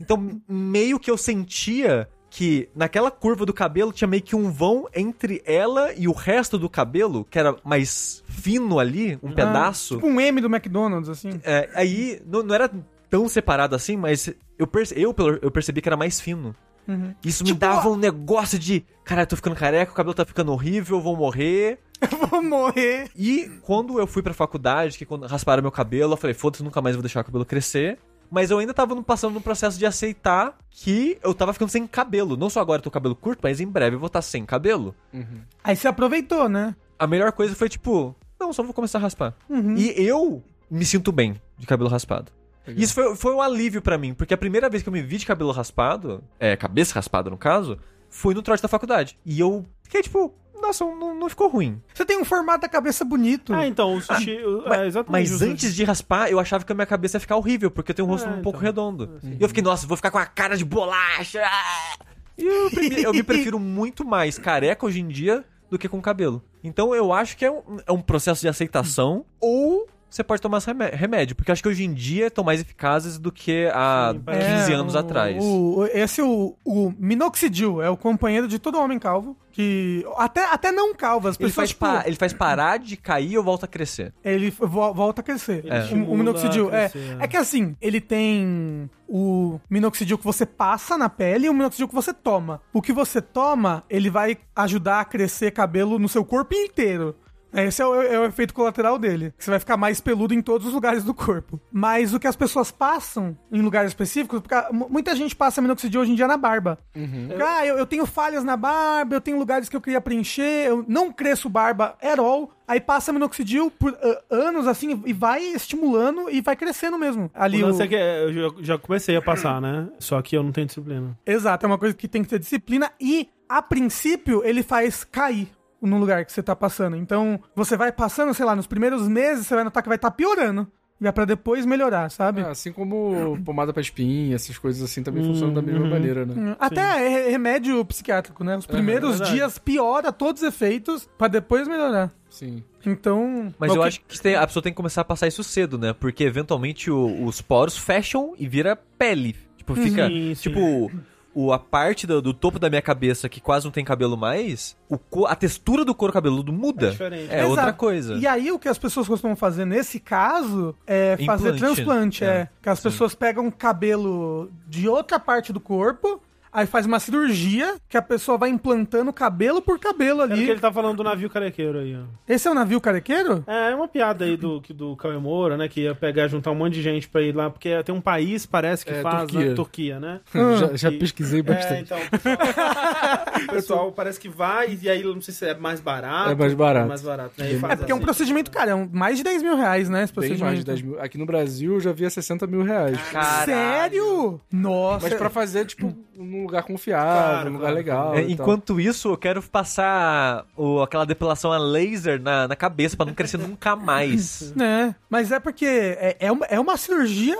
Então, meio que eu sentia que naquela curva do cabelo tinha meio que um vão entre ela e o resto do cabelo, que era mais fino ali, um pedaço. Tipo um M do McDonald's, assim. É, aí não, não era tão separado assim, mas eu, perce- eu, pelo- eu percebi que era mais fino. Uhum. Isso me Tipo, dava ó- um negócio de, cara, eu tô ficando careca, o cabelo tá ficando horrível, eu vou morrer. Eu vou morrer. E quando eu fui pra faculdade, que quando rasparam meu cabelo, eu falei, foda-se, nunca mais vou deixar o cabelo crescer. Mas eu ainda tava no- passando no processo de aceitar que eu tava ficando sem cabelo. Não só agora eu tô com cabelo curto, mas em breve eu vou estar sem cabelo. Aí você aproveitou, né? A melhor coisa foi tipo, não, só vou começar a raspar. Uhum. E eu me sinto bem de cabelo raspado. Isso foi, foi um alívio pra mim, porque a primeira vez que eu me vi de cabelo raspado, é, cabeça raspada no caso, foi no trote da faculdade. E eu fiquei tipo, nossa, não, não ficou ruim. Você tem um formato da cabeça bonito. Ah, então, o sushi. o- Mas, é, exatamente. mas antes de raspar, eu achava que a minha cabeça ia ficar horrível, porque eu tenho um rosto É, um pouco então. redondo. E eu fiquei, nossa, vou ficar com a cara de bolacha. E eu, eu me prefiro muito mais careca hoje em dia do que com cabelo. Então eu acho que é um, é um processo de aceitação ou você pode tomar remédio, porque eu acho que hoje em dia estão mais eficazes do que há Sim, 15 parece- anos o- atrás. o- esse é o, o minoxidil, é o companheiro de todo homem calvo. Que. Até, até não calvo, as Ele pessoas. faz, tipo, ele faz parar de cair ou volta a crescer. ele vo- volta a crescer. Ele O- O, minoxidil. a É, crescer, é que assim, ele tem o minoxidil que você passa na pele e o minoxidil que você toma. O que você toma, ele vai ajudar a crescer cabelo no seu corpo inteiro. Esse é o, é o efeito colateral dele. Você vai ficar mais peludo em todos os lugares do corpo. Mas o que as pessoas passam em lugares específicos, porque ah, mu- muita gente passa minoxidil hoje em dia na barba. Ah, eu, eu tenho falhas na barba, eu tenho lugares que eu queria preencher, eu não cresço barba at all. Aí passa minoxidil por ah, anos assim e vai estimulando e vai crescendo mesmo. Ali O o... lance é que é, eu já- já comecei a passar, né? Só que eu não tenho disciplina. Exato, é uma coisa que tem que ter disciplina e, a princípio, ele faz cair no lugar que você tá passando. Então, você vai passando, sei lá, nos primeiros meses, você vai notar que vai estar piorando. E é pra depois melhorar, sabe? É, assim como pomada pra espinha, essas coisas assim também funcionam da mesma maneira, né? Hum, Até é remédio psiquiátrico, né? Os primeiros verdade. dias piora todos os efeitos pra depois melhorar. Sim. Então. Mas eu que- acho que tem- a pessoa tem que começar a passar isso cedo, né? Porque eventualmente o- os poros fecham e vira pele. Tipo, fica. Sim, sim. Tipo, o, a parte do, do topo da minha cabeça que quase não tem cabelo mais, o a textura do couro cabeludo muda. É diferente. É Exato. outra coisa. E aí o que as pessoas costumam fazer nesse caso é fazer Implante. transplante, é. É, Que as pessoas pegam cabelo de outra parte do corpo, aí faz uma cirurgia que a pessoa vai implantando cabelo por cabelo É ali. porque ele tá falando do navio carequeiro aí, ó. Esse é o navio carequeiro? É, é uma piada aí do, que- do Cauê Moura, né? Que ia pegar, juntar um monte de gente pra ir lá, porque tem um país, parece que É, faz, Turquia. né? Turquia, né? já já E- pesquisei É, bastante. então, o pessoal, o pessoal parece que vai, e aí não sei se é mais barato. É mais barato. É mais barato, né? É faz porque é um assim. procedimento, cara, é um- mais de 10 mil reais, né? Esse Bem procedimento. mais de 10 mil. Aqui no Brasil eu já vi a 60 mil reais. Caralho. Sério? Nossa. Mas pra fazer, tipo, num lugar confiável, Claro, num lugar claro. legal. É, tal. enquanto isso, eu quero passar o- aquela depilação a laser na, na cabeça pra não crescer nunca mais. É, mas é porque é, é, uma, é uma cirurgia.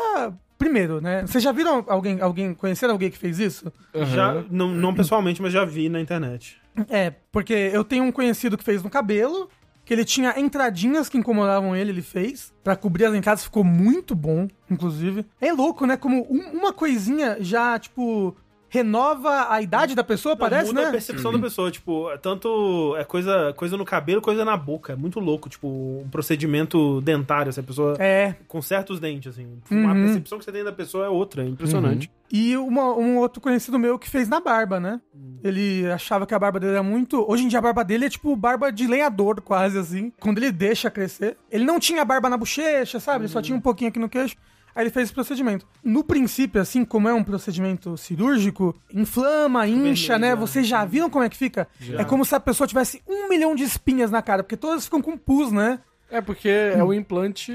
Primeiro, né? Vocês já viram alguém, alguém conheceram alguém que fez isso? Aham. Já, não, não pessoalmente, mas já vi na internet. É, porque eu tenho um conhecido que fez no cabelo, que ele tinha entradinhas que incomodavam ele, ele fez, Pra cobrir as entradas, ficou muito bom, inclusive. É louco, né? Como um- uma coisinha já, tipo, renova a idade da pessoa, Não, parece, muda né? a percepção da pessoa, tipo, é tanto é coisa, coisa no cabelo, coisa na boca. É muito louco, tipo, um procedimento dentário, se a pessoa É. conserta os dentes, assim. Uhum. A percepção que você tem da pessoa é outra, é impressionante. E uma- um outro conhecido meu que fez na barba, né? Ele achava que a barba dele era muito. Hoje em dia a barba dele é tipo barba de lenhador, quase assim. Quando ele deixa crescer. Ele não tinha barba na bochecha, sabe? Ele só tinha um pouquinho aqui no queixo. Aí ele fez esse procedimento. No princípio, assim, como é um procedimento cirúrgico, inflama, incha, né? vermelho, Vocês já viram como é que fica? É como se a pessoa tivesse um milhão de espinhas na cara, porque todas ficam com pus, né? É porque é o implante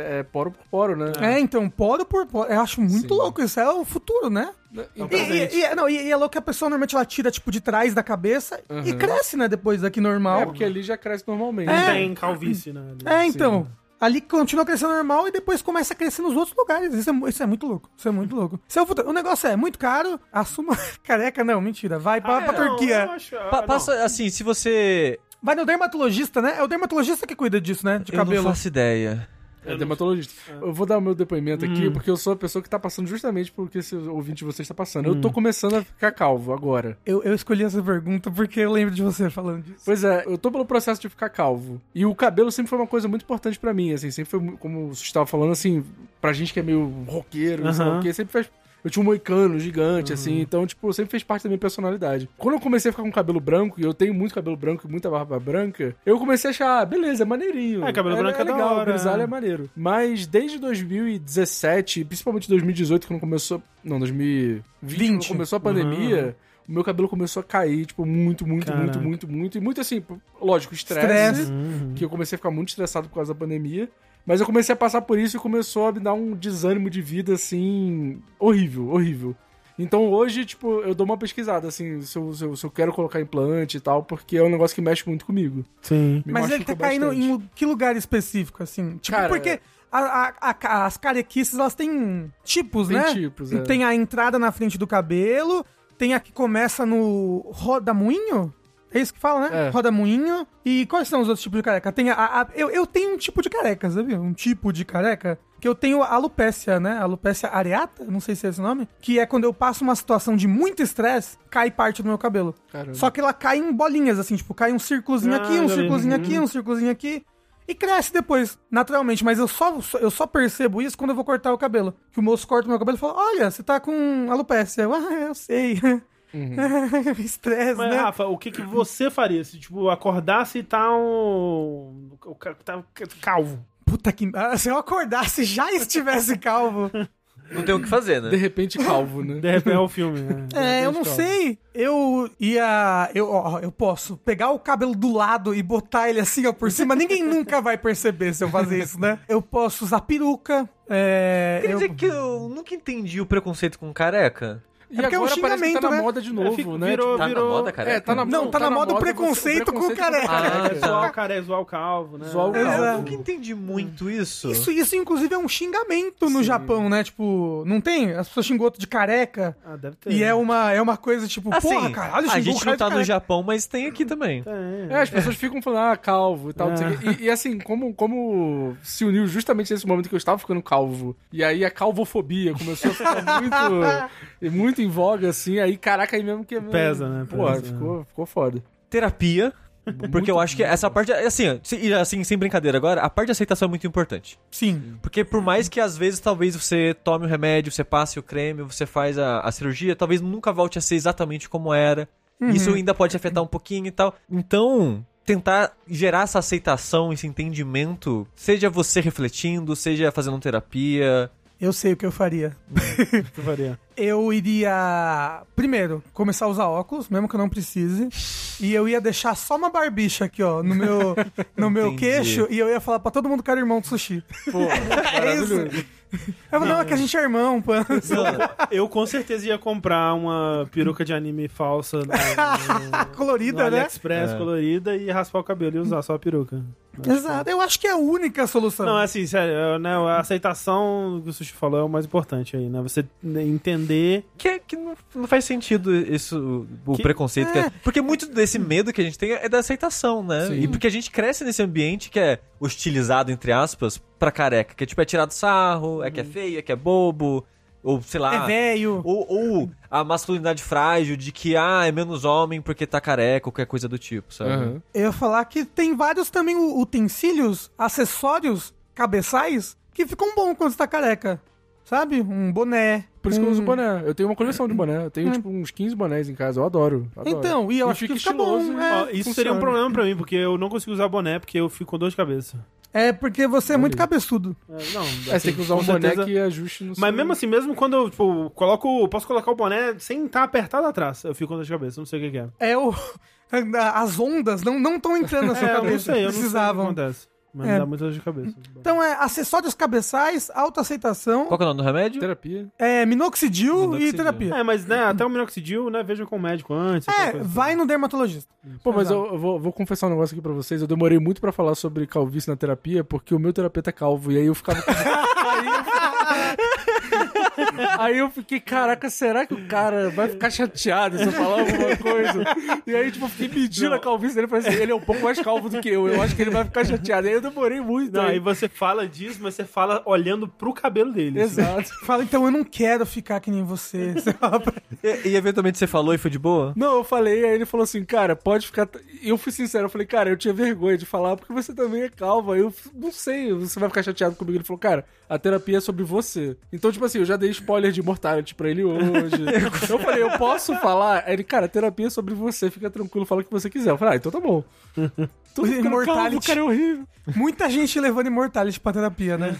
é poro por poro, né? É, então, poro por poro. Eu acho muito Sim. louco. Isso é o futuro, né? É um E, presente. e- e- não, e, e é louco que a pessoa normalmente ela tira, tipo, de trás da cabeça e Uhum. cresce, né, depois daqui normal. É porque ali já cresce normalmente. Não É. tem calvície, né? É, então. Ali continua crescendo normal e depois começa a crescer nos outros lugares. Isso é, isso é muito louco. Isso é muito louco. É o, futuro. o negócio é muito caro, assuma careca, não, mentira. Vai pra, Ah, pra não, Turquia. acho- ah, Pa- não. passa, assim, se você... Vai no dermatologista, né? É o dermatologista que cuida disso, né? De Eu não cabelo. faço ideia. É dermatologista. Eu vou dar o meu depoimento aqui, Hum. porque eu sou a pessoa que tá passando justamente por que esse ouvinte de vocês está passando. Eu Hum. tô começando a ficar calvo agora. Eu, eu escolhi essa pergunta porque eu lembro de você falando disso. Pois é, eu tô pelo processo de ficar calvo. E o cabelo sempre foi uma coisa muito importante pra mim, assim, sempre foi, como você estava falando, assim, pra gente que é meio roqueiro, não sei lá Aham. o quê, sempre fez... Eu tinha um moicano gigante, assim, então, tipo, sempre fez parte da minha personalidade. Quando eu comecei a ficar com cabelo branco, e eu tenho muito cabelo branco e muita barba branca, eu comecei a achar, ah, beleza, é maneirinho. É, cabelo branco é da legal, hora, grisalho é. é maneiro. Mas desde 2017, principalmente 2018, quando começou... Não, 2020, quando 20. começou a pandemia... O meu cabelo começou a cair, tipo, muito, muito, Caraca. muito, muito, muito. E muito assim, lógico, Estresse. estresse Uhum. que eu comecei a ficar muito estressado por causa da pandemia. Mas eu comecei a passar por isso e começou a me dar um desânimo de vida, assim, horrível, horrível. Então hoje, tipo, eu dou uma pesquisada, assim, se eu, se eu, se eu quero colocar implante e tal, porque é um negócio que mexe muito comigo. Sim. Me Mas ele tá caindo bastante. em que lugar específico, assim? Tipo, Cara, porque a- a- a- as carequices, elas têm tipos, Tem né? tipos, é. Tem a entrada na frente do cabelo, tem a que começa no rodamuinho. É isso que fala, né? É. Rodamuinho. E quais são os outros tipos de careca? Tem a, a- eu, eu tenho um tipo de careca, sabe? Um tipo de careca. Que eu tenho a alopécia, né? A alopécia areata, não sei se é esse nome. Que é quando eu passo uma situação de muito estresse, cai parte do meu cabelo. Caramba. Só que ela cai em bolinhas, assim, tipo, cai um círculozinho Ah, aqui, um vi. círculozinho Uhum. aqui, um círculozinho aqui. E cresce depois, naturalmente. Mas eu só, eu só percebo isso quando eu vou cortar o cabelo. Que o moço corta o meu cabelo e fala: Olha, você tá com alopécia. Eu, ah, eu sei. Uhum. Estresse, Mas, né? Rafa, o que, que você faria se, tipo, acordasse e tá um... tá calvo? Puta que. ah, Se eu acordasse e já estivesse calvo. Não tem o que fazer, De né? repente calvo, né? De repente é o filme, né? É, eu não calvo. sei. Eu ia. Eu, ó, eu posso pegar o cabelo do lado e botar ele assim, ó, por cima. Ninguém nunca vai perceber se eu fazer isso, né? Eu posso usar peruca. É. Quer eu- dizer que eu nunca entendi o preconceito com careca. E É porque é um agora parece que tá xingamento, na né? moda de novo, fica- né? virou- Tá virou- na moda, cara? É, tá na Não, tá na moda o você- preconceito com o careca. Ah, É, tá. zoar o cara, é zoar o calvo, né? Zoar o Eu Exato. nunca entendi muito isso. Isso, isso, inclusive, é um xingamento no Japão, né? Tipo, não tem? As pessoas xingam outro de careca. Ah, deve ter. E é uma, é uma coisa tipo, Assim, porra, caralho, a xingou o gente não tá no careca. Japão, mas tem aqui também. É, É, as pessoas ficam falando, ah, calvo e tal. E, e, assim, como, como se uniu justamente nesse momento que eu estava ficando calvo. E aí a calvofobia começou a ficar muito, muito em voga, assim. Aí, caraca, aí mesmo que. Pesa, né? Porra, Pesa. ficou, ficou foda. Terapia. Porque eu acho que essa parte, assim, e assim, sem brincadeira agora, a parte de aceitação é muito importante. Sim. Porque por mais que às vezes talvez você tome o remédio, você passe o creme, você faz a, a cirurgia, talvez nunca volte a ser exatamente como era. Isso ainda pode afetar um pouquinho e tal. Então, tentar gerar essa aceitação, esse entendimento, seja você refletindo, seja fazendo terapia. Eu sei o que eu faria. que varia. Eu iria, primeiro, começar a usar óculos, mesmo que eu não precise. E eu ia deixar só uma barbicha aqui, ó, no meu, no meu queixo. E eu ia falar pra todo mundo que era irmão do sushi. Pô, É isso. Eu falei, não, é que a gente é irmão, pô. Eu com certeza ia comprar uma peruca de anime falsa no, no, Colorida, no né? AliExpress colorida e raspar o cabelo e usar só a peruca. Exato. Eu acho que é a única solução. Não, assim, sério, é, né, a aceitação que o Sushi falou é o mais importante aí, né? Você entender. Que, é- que não, não faz sentido isso, o Que- preconceito. que é- é. porque muito desse medo que a gente tem é da aceitação, né? Sim. E porque a gente cresce nesse ambiente que é hostilizado, entre aspas, pra careca. Que é tipo, é tirado sarro, é que é feio, é que é bobo, ou sei lá. É velho. Ou, ou a masculinidade frágil de que, ah, é menos homem porque tá careca ou qualquer coisa do tipo, sabe? Aham. Eu ia falar que tem vários também utensílios, acessórios, cabeçais, que ficam bons quando você tá careca. Sabe? Um boné. Por isso que eu uso boné. Eu tenho uma coleção de boné. Eu tenho, tipo, uns 15 bonés em casa. Eu adoro. adoro. Então, e eu E acho que fica bom. estiloso, é. Ó, isso seria um funciona. problema pra mim, porque eu não consigo usar boné, porque eu fico com dor de cabeça. É porque você é muito cabeçudo. É, não, É, você tem que usar um boné que ajuste no Mas seu- mesmo assim, mesmo quando eu, tipo, coloco. Posso colocar o boné sem estar apertado atrás, eu fico com dor de cabeça, não sei o que, que é. É o. As ondas não estão entrando na sua É, eu não cabeça. sei, eu não sei o que Precisavam. acontece. Mas É. me dá muita dor de cabeça. Então é acessórios cabeçais, autoaceitação, Qual que é o nome do remédio? Terapia. é, minoxidil, e Minoxidil. terapia. É, mas né, até o minoxidil, né, veja com o médico antes. É, coisa assim. vai no dermatologista. Pô, mas Exato. eu, eu vou, vou confessar um negócio aqui pra vocês. Eu demorei muito pra falar sobre calvície na terapia, porque o meu terapeuta é calvo. E aí eu ficava. aí, eu... fiquei, caraca, será que o cara vai ficar chateado se eu falar alguma coisa? E aí, tipo, eu fiquei medindo a calvície dele. Falei assim, ele é um pouco mais calvo do que eu. Eu acho que ele vai ficar chateado. Aí eu demorei muito. Não, aí... aí você fala disso, mas você fala olhando pro cabelo dele. assim. Exato. Fala, então eu não quero ficar que nem você. Você fala pra- E, e eventualmente você falou e foi de boa? Não, eu falei, aí ele falou assim, cara, pode ficar. E eu fui sincero, eu falei, cara, eu tinha vergonha de falar porque você também é calva. Eu não sei, você vai ficar chateado comigo. Ele falou, cara, a terapia é sobre você. Então, tipo assim, eu já dei spoiler de Immortality pra ele hoje. eu falei, eu posso falar? Aí ele, cara, a terapia é sobre você, fica tranquilo, fala o que você quiser. Eu falei, ah, então tá bom. Ficando Immortality. cara, é horrível. Muita gente levando Immortality pra terapia, né?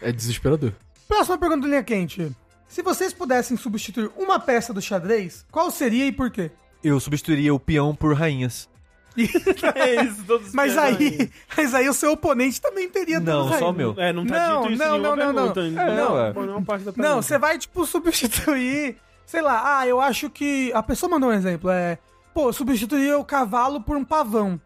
É desesperador. Próxima pergunta do Linha Quente. Se vocês pudessem substituir uma peça do xadrez, qual seria e por quê? Eu substituiria o peão por rainhas. É isso, todos os Mas aí, mas aí o seu oponente também teria Não, só o meu. É, não tá Não, dito isso não, não, não, não. ainda. não, não, é. é você vai, tipo, substituir. Sei lá, ah, eu acho que. A pessoa mandou um exemplo. É. Pô, eu substituiria o cavalo por um pavão.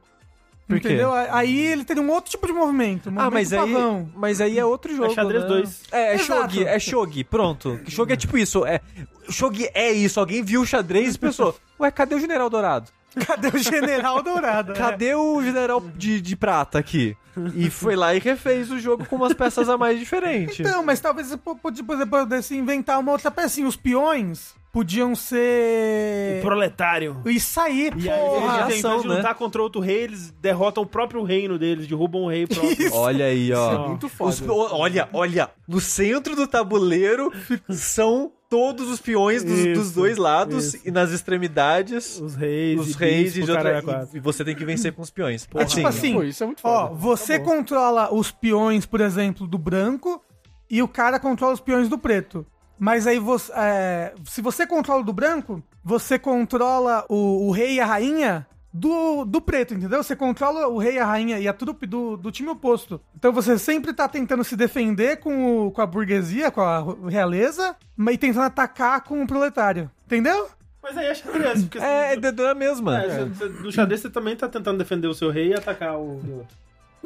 Por quê? Entendeu? Aí ele teria um outro tipo de movimento. Um Ah, mas aí, pavão. mas aí é outro jogo. xadrez né? dois. É, é shogi, é shogi, pronto. Shogi é tipo isso, é. Shogi é isso, alguém viu o xadrez e pensou, ué, cadê o general dourado? Cadê o general dourado? Cadê o general de, de prata aqui? E foi lá e refez o jogo com umas peças a mais diferentes. Então, mas talvez você pudesse inventar uma outra pecinha. Os peões podiam ser. Proletário. Isso aí, E aí, porra. eles, em vez de né? lutar contra outro rei, eles derrotam o próprio reino deles, derrubam o rei próprio. Olha aí, ó. Isso é Muito foda. Os- o- olha, olha, no centro do tabuleiro são todos os peões dos, Isso, dos dois lados isso. e nas extremidades Os reis, os e reis e, bispo, outra, e, e você tem que vencer com os peões. É tipo assim, Pô, isso é muito Ó, foda. você Tá controla os peões, por exemplo, do branco e o cara controla os peões do preto. Mas aí você. é, se você controla o do branco, você controla o, o rei e a rainha do, do preto, entendeu? Você controla o rei e a rainha e a trupe do, do time oposto. Então você sempre tá tentando se defender com, o, com a burguesia, com a realeza, mas e tentando atacar com o proletário. Entendeu? Mas aí é xadrez. Porque É, é você- da- da mesma. é, você- você- no xadrez você também tá tentando defender o seu rei e atacar o outro.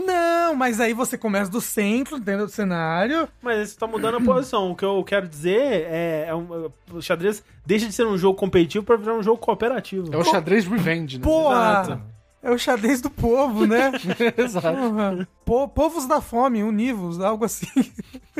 Não, mas aí você começa do centro, entendeu? Do cenário. Mas aí você tá mudando a posição. O que eu quero dizer é, é um- o xadrez deixa de ser um jogo competitivo pra virar um jogo cooperativo. É o xadrez revenge, né? Porra! Exato. É o xadrez do povo, né? Exato. Po- povos da fome, univos, algo assim.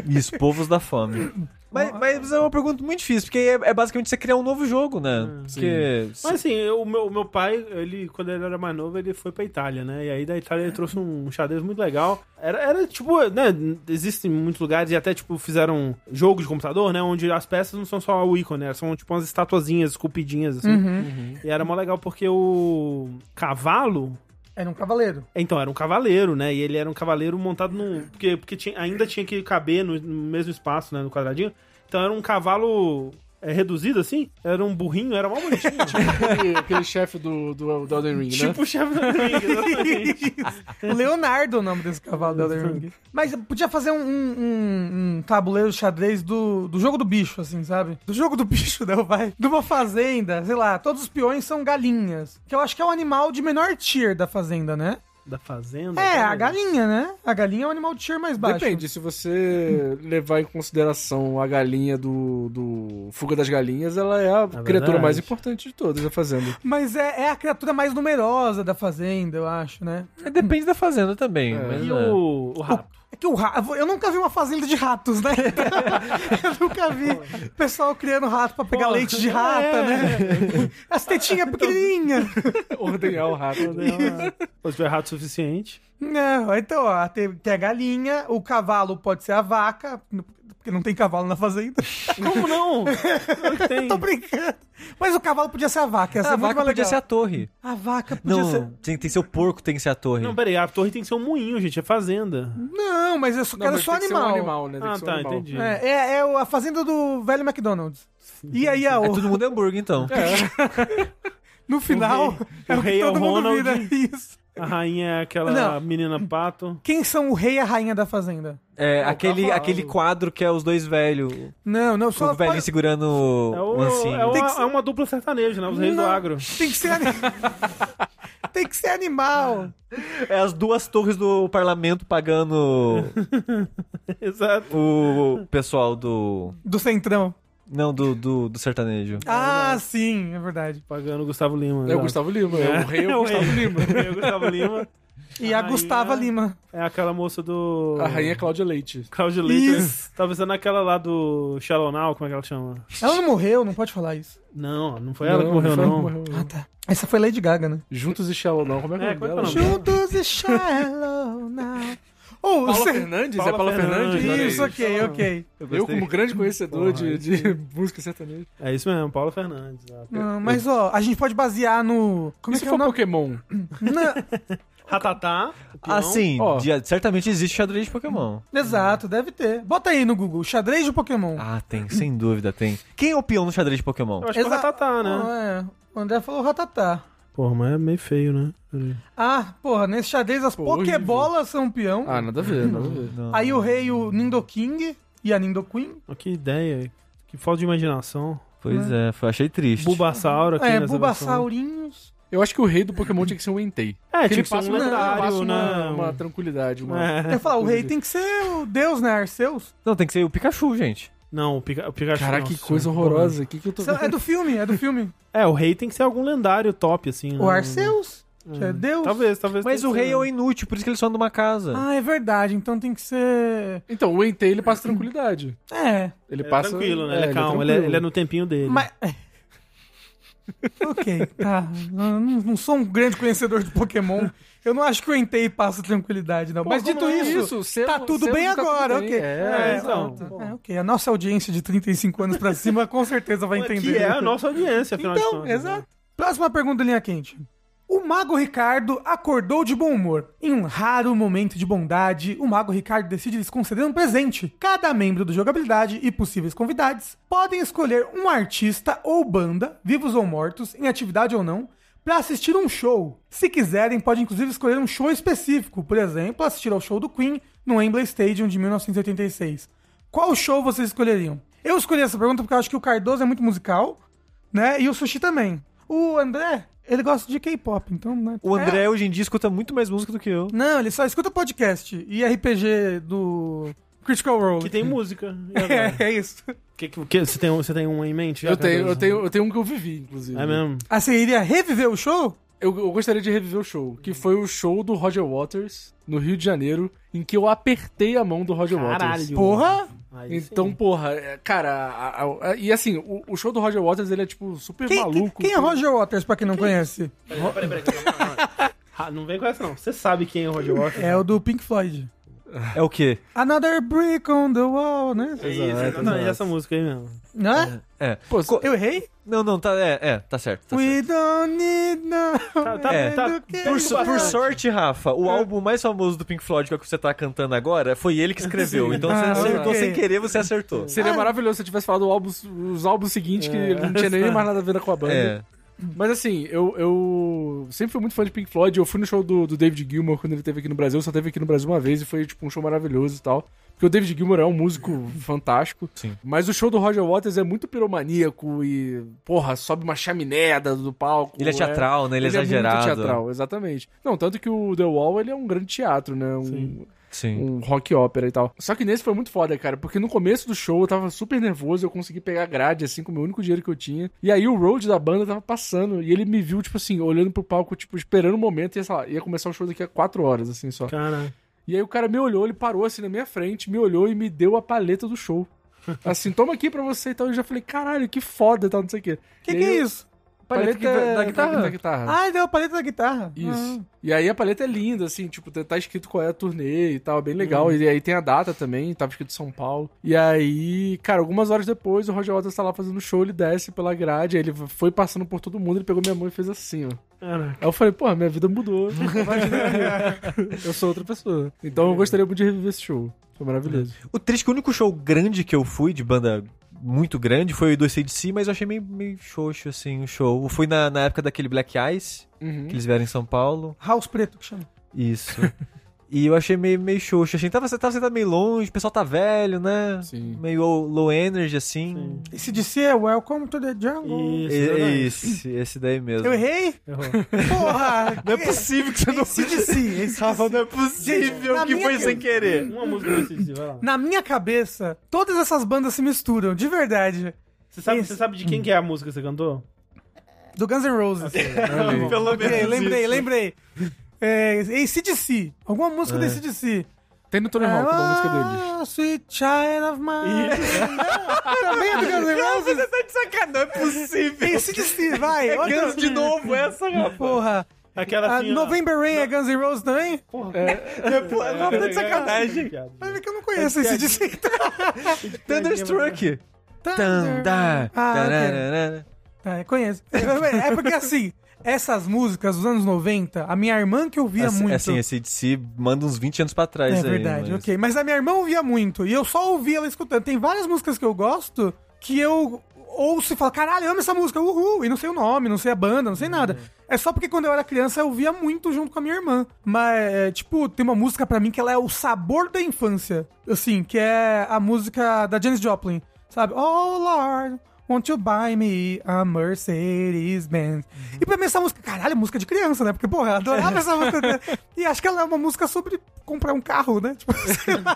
Isso, povos da fome. Mas, mas é uma pergunta muito difícil, porque é, é basicamente você criar um novo jogo, né? Porque. Mas assim, eu- o meu, o meu pai, ele, quando ele era mais novo, ele foi pra Itália, né? E aí da Itália ele trouxe um xadrez muito legal. Era, era tipo, né? Existem muitos lugares e até, tipo, fizeram jogo de computador, né? Onde as peças não são só o ícone, né? São tipo umas estatuazinhas esculpidinhas, assim. Uhum. E era mó legal porque o cavalo. Era um cavaleiro. Então, era um cavaleiro, né? E ele era um cavaleiro montado num. Porque, porque tinha- ainda tinha que caber no, no mesmo espaço, né? No quadradinho. Então era um cavalo é, reduzido, assim. Era um burrinho, era mó bonitinho. aquele, aquele chefe do, do, do Elden Ring, né? tipo o chefe do ringue, exatamente. o Leonardo é o nome desse cavalo do Elden Ring. Mas podia fazer um- um tabuleiro xadrez do, do jogo do bicho, assim, sabe? Do jogo do bicho, né? Vai. De uma fazenda, sei lá, todos os peões são galinhas. Que eu acho que é o animal de menor tier da fazenda, né? Da fazenda. É, a galinha, né? A galinha é o animal de tier mais baixo. Depende, se você levar em consideração a galinha do, do Fuga das Galinhas, ela é a criatura verdade. mais importante de todas da fazenda. Mas é, é a criatura mais numerosa da fazenda, eu acho, né? É, Depende da fazenda também. mas E é. o, o rato? É que o rato. Eu nunca vi uma fazenda de ratos, né? eu nunca vi o pessoal criando rato pra pegar Pô, leite de rata, é. né? As tetinhas pequenininhas. Ordenhar o rato. Se tiver rato suficiente. Não, então, ó, tem, tem a galinha, o cavalo pode ser a vaca, porque não tem cavalo na fazenda. Como não? Que tem. Tô brincando. Mas o cavalo podia ser a vaca, ia ser a muito vaca mais podia legal. ser a torre. A vaca podia Não, ser. tem, tem que ser o porco, tem que ser a torre. Não, peraí, a torre tem que ser um moinho, gente. É fazenda. Não, mas eu só Não, quero só um animal. né? Ah, um tá, animal. entendi. É, é, é a fazenda do velho McDonald's. E aí, a, É todo mundo hambúrguer, então. no final, O rei- o que rei é o todo mundo Ronald. vira isso. A rainha é aquela Não. menina pato. Quem são o rei e a rainha da fazenda? É, o aquele, cavalo. aquele quadro que é os dois velhos. Não, não, só o velhinho pode- segurando o, É, o, o ancinho. é, uma, Tem que ser- é uma dupla sertaneja, né? Os reis do Não. agro. Tem que ser Tem que ser animal. É as duas torres do parlamento pagando Exato. o pessoal do. Do centrão. Não, do, do, do sertanejo. Ah, sim, é verdade. Pagando o Gustavo Lima. É o exato. Gustavo Lima, é, o rei é o Gustavo Lima. O rei é o Gustavo Lima. E a rainha- Gustava Lima. É aquela moça do. A rainha é Cláudia Leite. Cláudia Leite. Isso. Tá pensando naquela lá do Shallow Now, como é que ela chama? Ela não morreu, não pode falar isso. Não, não foi ela que Não, morreu, não. que morreu, não. Ah, tá. Essa foi Lady Gaga, né? Juntos e Shallow não. Como é que é, É, o nome como é é? Juntos e shallow now. Oh, Paula você... Fernandes? Paula é Paula Fernandes? Fernandes, Isso, ok, ok. Eu, como grande conhecedor de, Porra, de música sertaneja. É isso mesmo, Paula Fernandes. exato. Não, mas, ó, a gente pode basear no... Como E é que é o nome? Pokémon? Não, Ratatá. o peão. Ah, sim. Ó. de- certamente existe xadrez de Pokémon. Exato, deve ter. Bota aí no Google, xadrez de Pokémon. Ah, tem, sem dúvida tem. Quem é o peão no xadrez de Pokémon? Eu acho que é o Exa- Ratatá, né? Ah, é. O André falou ratatá. Porra, mas é meio feio, né? Ah, porra, nesse xadrez as Pô, Pokébolas são peão. Ah, nada a ver, nada a ver. Não. Aí o rei, o Nidoking e a Nidoqueen. Ó, Que ideia. Que falta de imaginação. Pois é, foi, achei triste. Bulbasauro aqui É, nessa Bulbasaurinhos. Eu acho que o rei do Pokémon tinha que ser um Entei. É, Que tinha ele que ser passa um uma- lendário, passa uma, né? uma tranquilidade. Uma... É. Eu ia falar, o rei tem que ser o deus, né? Arceus. Não, tem que ser o Pikachu, gente. Não, o, Pika, o Pikachu. Caraca, que coisa horrorosa. O que, que eu tô É do filme, é do filme. É, o rei tem que ser algum lendário top, assim. O né? Arceus, que é deus. Talvez, talvez. Mas o rei ser. é o inútil, por isso que ele só anda numa casa. Ah, é verdade. Então tem que ser. Então, o Entei, ele passa tranquilidade. É. Ele Ele é passa... tranquilo, né? Ele é é calmo, ele é, tranquilo. ele é no tempinho dele. Mas. Ok, tá. Não, não sou um grande conhecedor de Pokémon. Eu não acho que o Entei passa tranquilidade, não. Pô, Mas dito é isso, selo- tá tudo bem de agora, tudo bem. ok. É, É, então. exato. É, ok. A nossa audiência de 35 anos pra cima com certeza vai entender. Que é a nossa audiência, afinal de Então, contas. né? exato. Próxima pergunta, linha quente. O Mago Ricardo acordou de bom humor. Em um raro momento de bondade, o Mago Ricardo decide lhes conceder um presente. Cada membro do Jogabilidade e possíveis convidados podem escolher um artista ou banda, vivos ou mortos, em atividade ou não, pra assistir um show. Se quiserem, pode inclusive escolher um show específico. Por exemplo, assistir ao show do Queen no Wembley Stadium de 1986. Qual show vocês escolheriam? Eu escolhi essa pergunta porque eu acho que o Cardoso é muito musical, né? E o Sushi também. O André, ele gosta de K-pop, então, né? O É- André hoje em dia escuta muito mais música do que eu. Não, ele só escuta podcast e RPG do Critical Role. Que tem música. É, é isso. que, que, que- você, tem, um- você tem uma em mente? Eu tenho, eu, tenho, eu tenho um que eu vivi, inclusive. É mesmo? Ah, você iria reviver o show? Eu, eu gostaria de reviver o show, que foi o show do Roger Waters, no Rio de Janeiro, em que eu apertei a mão do Roger Waters. Caralho. Porra! Aí Então, sim. porra, é, cara, a- a- a- e assim, o, o show do Roger Waters, ele é, tipo, super Quem, maluco. quem é Roger Waters, pra quem não conhece? Peraí, peraí, peraí. Não, não, não. Ah, Não vem com essa, não. Você sabe quem é o Roger Waters? É o do Pink Floyd. É o quê? Another brick on the wall, né? É isso, exatamente essa música aí mesmo. Né? É. Pô, Co- Eu errei? Não, não, tá, é, é, tá certo. Tá certo. We don't need no... Tá, tá, É. tá. Por, so- por sorte, Rafa, o álbum mais famoso do Pink Floyd, que é o que você tá cantando agora, foi ele que escreveu. Então Ah, você acertou ok. sem querer, você acertou. Seria Ah. maravilhoso se eu tivesse falado álbum- os álbuns seguintes, que não tinha nem mais nada a ver com a banda. É. Mas assim, eu, eu sempre fui muito fã de Pink Floyd. Eu fui no show do, do David Gilmour quando ele esteve aqui no Brasil. Só teve aqui no Brasil uma vez e foi tipo um show maravilhoso e tal. Porque o David Gilmour é um músico fantástico. Sim. Mas o show do Roger Waters é muito piromaníaco e, porra, sobe uma chaminé do palco. Ele é teatral, né? Ele é exagerado. muito teatral, exatamente. Não, tanto que o The Wall ele é um grande teatro, né? Um, Sim. Sim. um rock ópera e tal. Só que nesse foi muito foda, cara, porque no começo do show eu tava super nervoso, eu consegui pegar a grade, assim, com o meu único dinheiro que eu tinha. E aí o road da banda tava passando, e ele me viu, tipo assim, olhando pro palco, tipo, esperando o momento, e sei lá, ia começar o show daqui a quatro horas, assim, só. Cara, E aí o cara me olhou, ele parou assim na minha frente, me olhou e me deu a paleta do show. Assim, toma aqui pra você e tal. Eu já falei, caralho, que foda e tal, não sei o quê. Que E que é eu- isso? Paleta, Paleta da, guitarra? Da guitarra. Ah, deu a paleta da guitarra. Isso. E aí a paleta é linda, assim, tipo, tá escrito qual é a turnê e tal, bem legal. E aí tem a data também, tava escrito São Paulo. E aí, cara, algumas horas depois, o Roger Waters tá lá fazendo show, ele desce pela grade, aí ele foi passando por todo mundo, ele pegou minha mão e fez assim, ó. cara. Aí eu falei, pô, minha vida mudou. eu sou outra pessoa. Então eu gostaria muito de reviver esse show. Foi maravilhoso. O triste que o único show grande que eu fui, de banda muito grande, foi o do ACDC, mas eu achei meio, meio xoxo, assim, o show. Eu fui na, na época daquele Black Eyes, Uhum. que eles vieram em São Paulo. House preto que chama. Isso. e eu achei meio, meio xoxo, assim. Tava, tava sentado meio longe, o pessoal tá velho, né? Sim. Meio low energy, assim. Esse DC é Welcome to the Jungle. Isso, E-. Esse, esse daí mesmo. Eu errei? Errou. Porra! Não é possível que você não... Esse DC, esse Rafa, não é possível na que minha foi sem querer. Uma música desse DC, vai lá. Na minha cabeça, todas essas bandas se misturam, de verdade. Você sabe, Esse- você sabe de quem que é a música que você cantou? Do Guns N' Roses. Pelo Lembrei, lembrei, isso. lembrei. É, ACDC. Alguma música do ACDC. Tem no Tony Hawk, uma música deles. Ah, Sweet Child of Mine. Também é do Guns N' Roses. Você tá de sacanagem, não é possível. ACDC, vai. É Guns de novo essa, Rafa. Porra. Aquela assim. November Rain é Guns N' Roses também? É, pô, Rafa, tá de sacanagem. Vai ver que eu não conheço ACDC. Thunderstruck. Thunder. Thunder. Ah, eu conheço. É porque assim, essas músicas dos anos 90, a minha irmã que ouvia Assim, muito. assim, esse DC manda uns 20 anos pra trás É aí, verdade, mas- ok. Mas a minha irmã ouvia muito. E eu só ouvia ela escutando. Tem várias músicas que eu gosto que eu ouço e falo, caralho, eu amo essa música, uhul. E não sei o nome, não sei a banda, não sei nada. É só porque quando eu era criança eu ouvia muito junto com a minha irmã. Mas, é, tipo, tem uma música pra mim que ela é o sabor da infância. Assim, que é a música da Janis Joplin. Sabe? Oh, Lord. Won't you buy me a Mercedes Benz? E pra mim essa música, caralho, é música de criança, né? Porque, porra, eu adorava essa música. né? E acho que ela é uma música sobre comprar um carro, né? Tipo, sei lá.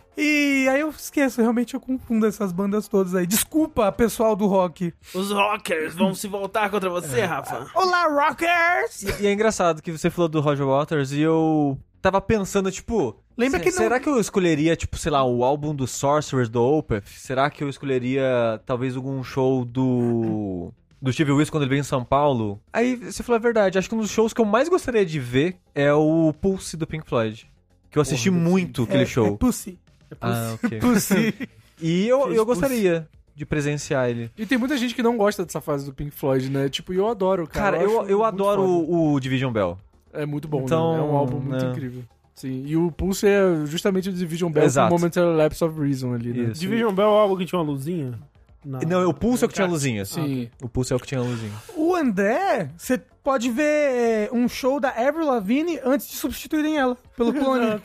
E aí eu esqueço, realmente eu confundo essas bandas todas aí. Desculpa, pessoal do rock. Os rockers vão se voltar contra você, Rafa. Olá, rockers! E é engraçado que você falou do Roger Waters e eu tava pensando, tipo. Lembra que não- Será que eu escolheria, tipo, sei lá, o álbum do Sorcerers do Opeth? Será que eu escolheria, talvez, algum show do. Do Steve Wilson quando ele veio em São Paulo? Aí você falou a verdade. Acho que um dos shows que eu mais gostaria de ver é o Pulse do Pink Floyd. Que eu assisti muito aquele É, show. É Pussy. ah, ok. Pussy. E eu, eu gostaria de presenciar ele. E tem muita gente que não gosta dessa fase do Pink Floyd, né? Tipo, e eu adoro, cara. Cara, eu, eu muito adoro o, o Division Bell. É muito bom, Então, né? É um álbum muito né? incrível. Sim, e o Pulse é justamente o Division Bell Exato. com o Momentary Lapse of Reason ali, né? Isso. Division Bell é algo que tinha uma luzinha? Não, o Pulse é o que tinha luzinha. Sim. O Pulse é o que tinha luzinha. O André, você pode ver é, um show da Avril Lavigne antes de substituírem ela pelo clone.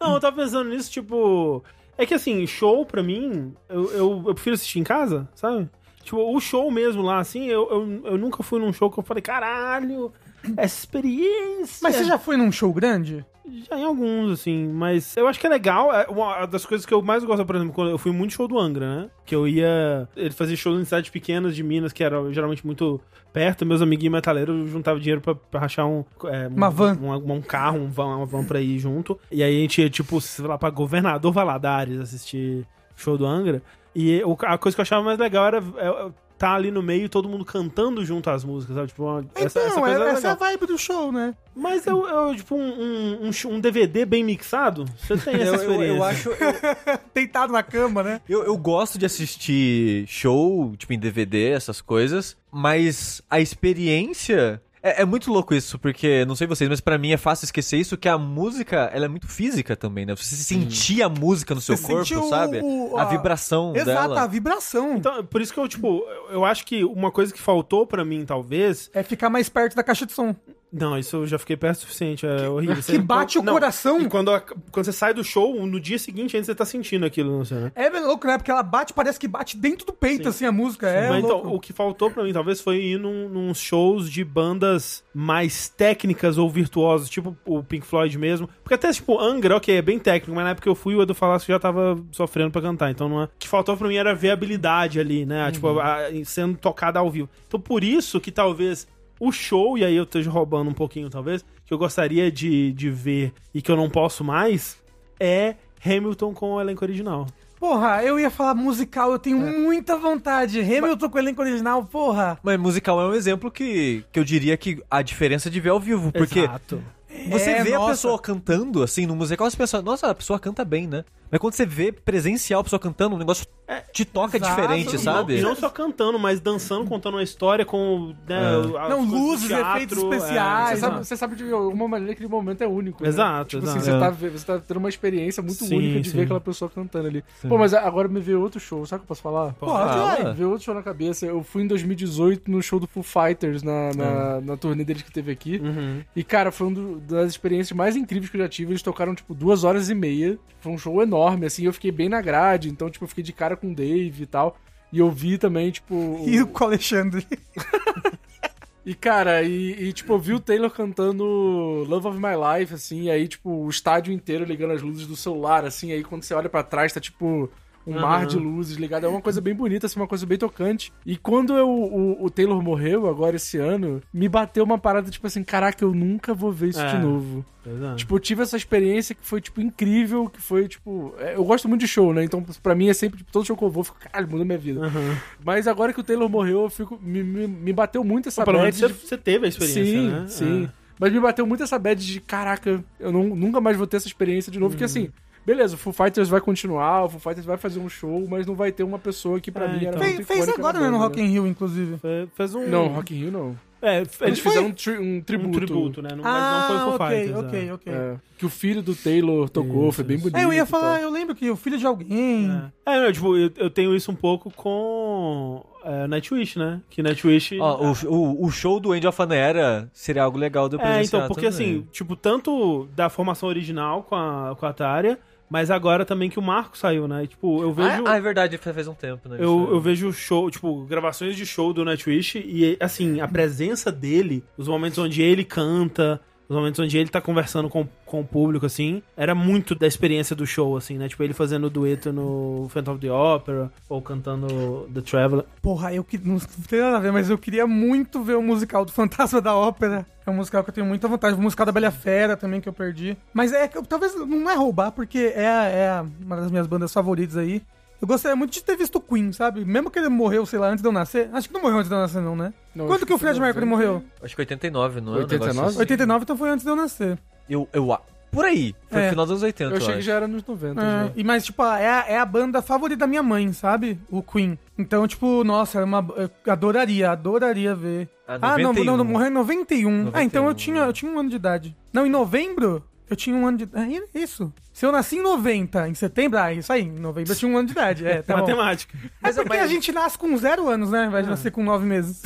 Não, eu tava pensando nisso, tipo. É que assim, show pra mim, eu, eu, eu prefiro assistir em casa, sabe? Tipo, o show mesmo lá, assim, eu, eu, eu nunca fui num show que eu falei, caralho, essa experiência. Mas você já foi num show grande? Já em alguns, assim, mas eu acho que é legal. É uma das coisas que eu mais gosto, por exemplo, quando eu fui muito show do Angra, né? Que eu ia. Ele fazia shows em cidades pequenas de Minas, que era geralmente muito perto. Meus amiguinhos metaleiros juntavam dinheiro pra, pra rachar um. é, Uma um- van. Um, um carro, um van, uma van pra ir junto. E aí a gente ia, tipo, sei lá, pra governador Valadares assistir show do Angra. E a coisa que eu achava mais legal era. É, Tá ali no meio e todo mundo cantando junto as músicas, sabe? Tipo, uma, essa, então, essa coisa é- era essa é a vibe do show, né? Mas eu, eu, tipo, um, um, um DVD bem mixado, você tem essa Eu, eu, experiência. eu acho. Eu, Deitado na cama, né? eu, eu gosto de assistir show, tipo em DVD, essas coisas, mas a experiência. É, é muito louco isso, porque, não sei vocês, mas pra mim é fácil esquecer isso, que a música, ela é muito física também, né? Você sentir a música no seu Você corpo, sabe? o- a a- vibração Exato, dela. a vibração. Então, por isso que eu, tipo, eu- eu acho que uma coisa que faltou pra mim, talvez. É ficar mais perto da caixa de som. Não, isso eu já fiquei perto o suficiente, é horrível. Que Você- bate o não, coração. E quando, a- quando você sai do show, no dia seguinte ainda você tá sentindo aquilo, não sei, né? É louco, né? Porque ela bate, parece que bate dentro do peito, assim, a música. É Mas louco. então, o que faltou pra mim, talvez, foi ir num, num shows de bandas mais técnicas ou virtuosas, tipo o Pink Floyd mesmo. Porque até, tipo, Angra, ok, é bem técnico, mas na época que eu fui, o Edu Falasco já tava sofrendo pra cantar. Então, não é... o que faltou pra mim era ver a habilidade ali, né? Tipo, a- sendo tocada ao vivo. Então, por isso que talvez o show, e aí eu esteja roubando um pouquinho, talvez, que eu gostaria de, de ver e que eu não posso mais, é Hamilton com o elenco original. Porra, eu ia falar musical, eu tenho muita vontade. Hamilton com o elenco original, porra. Mas musical é um exemplo que, que eu diria que a diferença de ver ao vivo, porque Exato. Você É, vê a nossa. pessoa cantando, assim, no musical, você pensa, nossa, a pessoa canta bem, né? Mas quando você vê presencial a pessoa cantando, o negócio te toca exato. diferente, E sabe? Não só cantando, mas dançando, contando uma história com. Né, É. Não, luzes, efeitos especiais, Você é, sabe, exato. você sabe de alguma maneira que aquele momento é único. né? Exato, Tipo exato. assim, É. você tá, ve- você tá tendo uma experiência muito Sim, única de sim. ver aquela pessoa cantando ali. Pô, mas agora me veio outro show, sabe o que eu posso falar? Porra. Me veio outro show na cabeça. Eu fui em 2018 no show do Foo Fighters, na, É. na, na turnê deles que teve aqui. Uhum. E, cara, foi uma das experiências mais incríveis que eu já tive. Eles tocaram, tipo, duas horas e meia. Foi um show enorme, assim. Eu fiquei bem na grade, então, tipo, eu fiquei de cara com o Dave e tal. E eu vi também, tipo. o- E o Alexandre. E, cara, e, e, tipo, eu vi o Taylor cantando Love of My Life, assim, e aí, tipo, o estádio inteiro ligando as luzes do celular, assim, aí quando você olha pra trás, tá, tipo, um Aham. mar de luzes ligado. É uma coisa bem bonita, assim, uma coisa bem tocante. E quando eu, o, o Taylor morreu, agora esse ano, me bateu uma parada, tipo assim, caraca, eu nunca vou ver isso É. de novo. Exato. Tipo, eu tive essa experiência que foi, tipo, incrível, que foi, tipo... é, Eu gosto muito de show, né? Então, pra mim, é sempre, tipo, todo show que eu vou, eu fico, caralho, mudou minha vida. Uhum. Mas agora que o Taylor morreu, eu fico... Me, me, me bateu muito essa Pelo bad menos você, de- você teve a experiência, sim, né? sim. Mas me bateu muito essa bad de, caraca, eu não- nunca mais vou ter essa experiência de novo. Porque assim, beleza, o Foo Fighters vai continuar, o Foo Fighters vai fazer um show, mas não vai ter uma pessoa que pra É, mim era então. muito Fez, fez agora, né, no Rock in Rio, inclusive. Fe- Fez um. Não, Rock in Rio não. É, Eles foi fizeram um, tri- um tributo. um tributo, né? Não- Mas ah, não foi Foo ok, Fighters. ok, é. ok. É, que o filho do Taylor tocou, Isso, foi bem bonito. É, eu ia falar, eu lembro que o filho de alguém. É, é não, tipo, eu, eu tenho isso um pouco com é, Nightwish, né? Que Nightwish... Ó, o, o, o show do Angel of an Era seria algo legal de eu É, então, porque também. assim, tipo, tanto da formação original com a, com a Tária, mas agora também que o Marco saiu, né? E, tipo, eu vejo... Ah, é verdade, faz um tempo, né? Eu, eu vejo show, tipo, gravações de show do Nightwish e, assim, a presença dele, os momentos onde ele canta, os momentos onde ele tá conversando com, com o público, assim, era muito da experiência do show, assim, né? Tipo, ele fazendo dueto no Phantom of the Opera ou cantando The Traveler. Porra, eu que não tem nada a ver, mas eu queria muito ver o musical do Fantasma da Ópera. É um musical que eu tenho muita vontade. O musical da Bela Fera também que eu perdi. Mas é que talvez não é roubar, porque é, é uma das minhas bandas favoritas aí. Eu gostaria muito de ter visto o Queen, sabe? Mesmo que ele morreu, sei lá, antes de eu nascer. Acho que não morreu antes de eu nascer, não, né? Não, Quando que o Fred Mercury 90. morreu? Acho que 89, não é? um 89? negócio assim? 89, então foi antes de eu nascer. Eu, eu, a- por aí. Foi É. no final dos anos 80, Eu achei que acho. já era nos 90. É, já. e mas, tipo, é a, é a banda favorita da minha mãe, sabe? O Queen. Então, tipo, nossa, é uma, eu adoraria, adoraria ver. Ah, Ah, não, 91. não, não, morreu em 91. Ah, então eu 91, tinha, eu tinha um ano de idade. Não, em novembro? Eu tinha um ano de. É isso. Se eu nasci em 90, em setembro, ah, isso aí, em novembro eu tinha um ano de idade. É, tá bom. Matemática. É porque a gente nasce com zero anos, né? Ao invés de nascer com nove meses.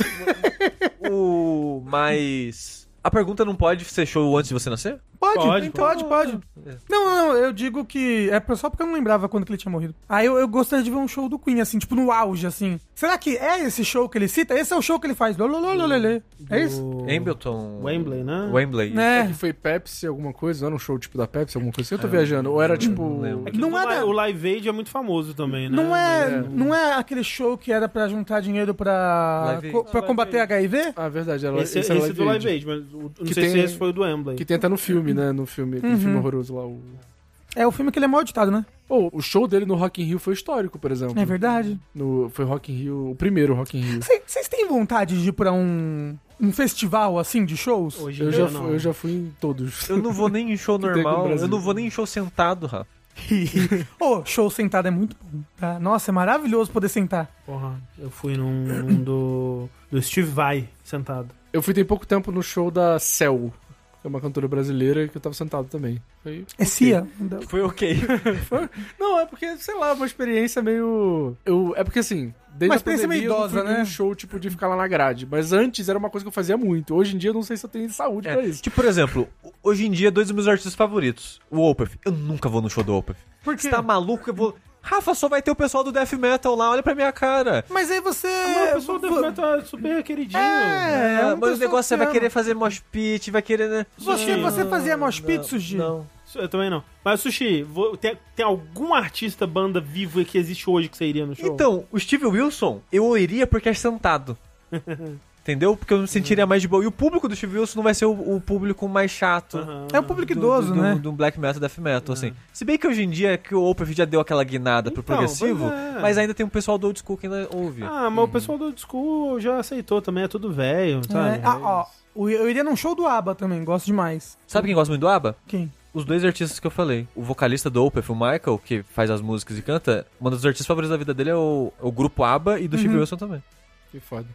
O. Mas. A pergunta não pode ser show antes de você nascer? Pode, Pode, pode, pode. É. Não, não, não, eu digo que é só porque eu não lembrava quando que ele tinha morrido. Aí eu, eu gostaria de ver um show do Queen, assim, tipo no auge, assim. Será que é esse show que ele cita? Esse é o show que ele faz. Lololololê. É isso? Do Hambleton. Wembley, né? Wembley. Né? Que foi Pepsi, alguma coisa? Não era um show tipo da Pepsi, alguma coisa assim? Eu tô viajando. Ou era tipo. É que Não o é o Live Aid é muito famoso também, né? Não é, É. não é aquele show que era pra juntar dinheiro pra, co- pra combater. HIV? Ah, verdade. Era, Esse, esse, esse, era do Live Live Aid. Mas o- não Que sei se tem- esse foi o do Wembley. Que tem até no filme, né? No filme, Uhum. filme horroroso lá. O... É o filme que ele é mal editado, né? Pô, o show dele no Rock in Rio foi histórico, por exemplo. É verdade. No, foi Rock in Rio, o primeiro Rock in Rio. Vocês têm vontade de ir pra um, um festival, assim, de shows? Hoje Eu em já, dia, fui, eu já fui em todos. Eu não vou nem em show normal. Eu não vou nem em show sentado, Rafa. Ô, show sentado é muito bom, tá? Nossa, é maravilhoso poder sentar. Porra, eu fui num, num do, do Steve Vai sentado. Eu fui tem pouco tempo no show da Cell, é uma cantora brasileira, que eu tava sentado também. Foi... É Cia. Foi ok. Não, é porque, sei lá, uma experiência meio. Eu, é porque assim, desde Uma experiência pandemia meio eu não fui idosa, né? show tipo de ficar lá na grade. Mas antes era uma coisa que eu fazia muito. Hoje em dia eu não sei se eu tenho saúde É, pra isso. Tipo, por exemplo, hoje em dia, dois dos meus artistas favoritos. O Opeth. Eu nunca vou no show do Opeth. Por quê? Você tá maluco? Eu vou... Rafa, só vai ter o pessoal do Death Metal lá, olha pra minha cara. Mas aí você... Não, o pessoal do Death Metal é super queridinho. É, é um mas o negócio você que vai querer fazer mosh pit, vai querer, né? Você, você fazia mosh pit, Sushi? Não. Eu também não. Mas, Sushi, vou- tem, tem algum artista, banda vivo que existe hoje que você iria no show? Então, o Steve Wilson, eu iria porque é sentado. Entendeu? Porque eu me sentiria mais de boa. E o público do Steve Wilson não vai ser o, o público mais chato. Aham. É o público do- idoso, do, né? Do, do black metal, death metal, assim. Se bem que hoje em dia que o Opeth já deu aquela guinada pro Então, progressivo, pois é. mas ainda tem um pessoal do old school que ainda ouve. Ah, mas o pessoal do old school já aceitou também, é tudo velho, sabe? É, ah, ó, eu iria num show do ABBA também, gosto demais. Sabe quem gosta muito do ABBA? Quem? Os dois artistas que eu falei. O vocalista do Opeth, o Michael, que faz as músicas e canta, um dos artistas favoritos da vida dele é o, é o grupo ABBA e do Steve Uhum. Wilson também. Que foda.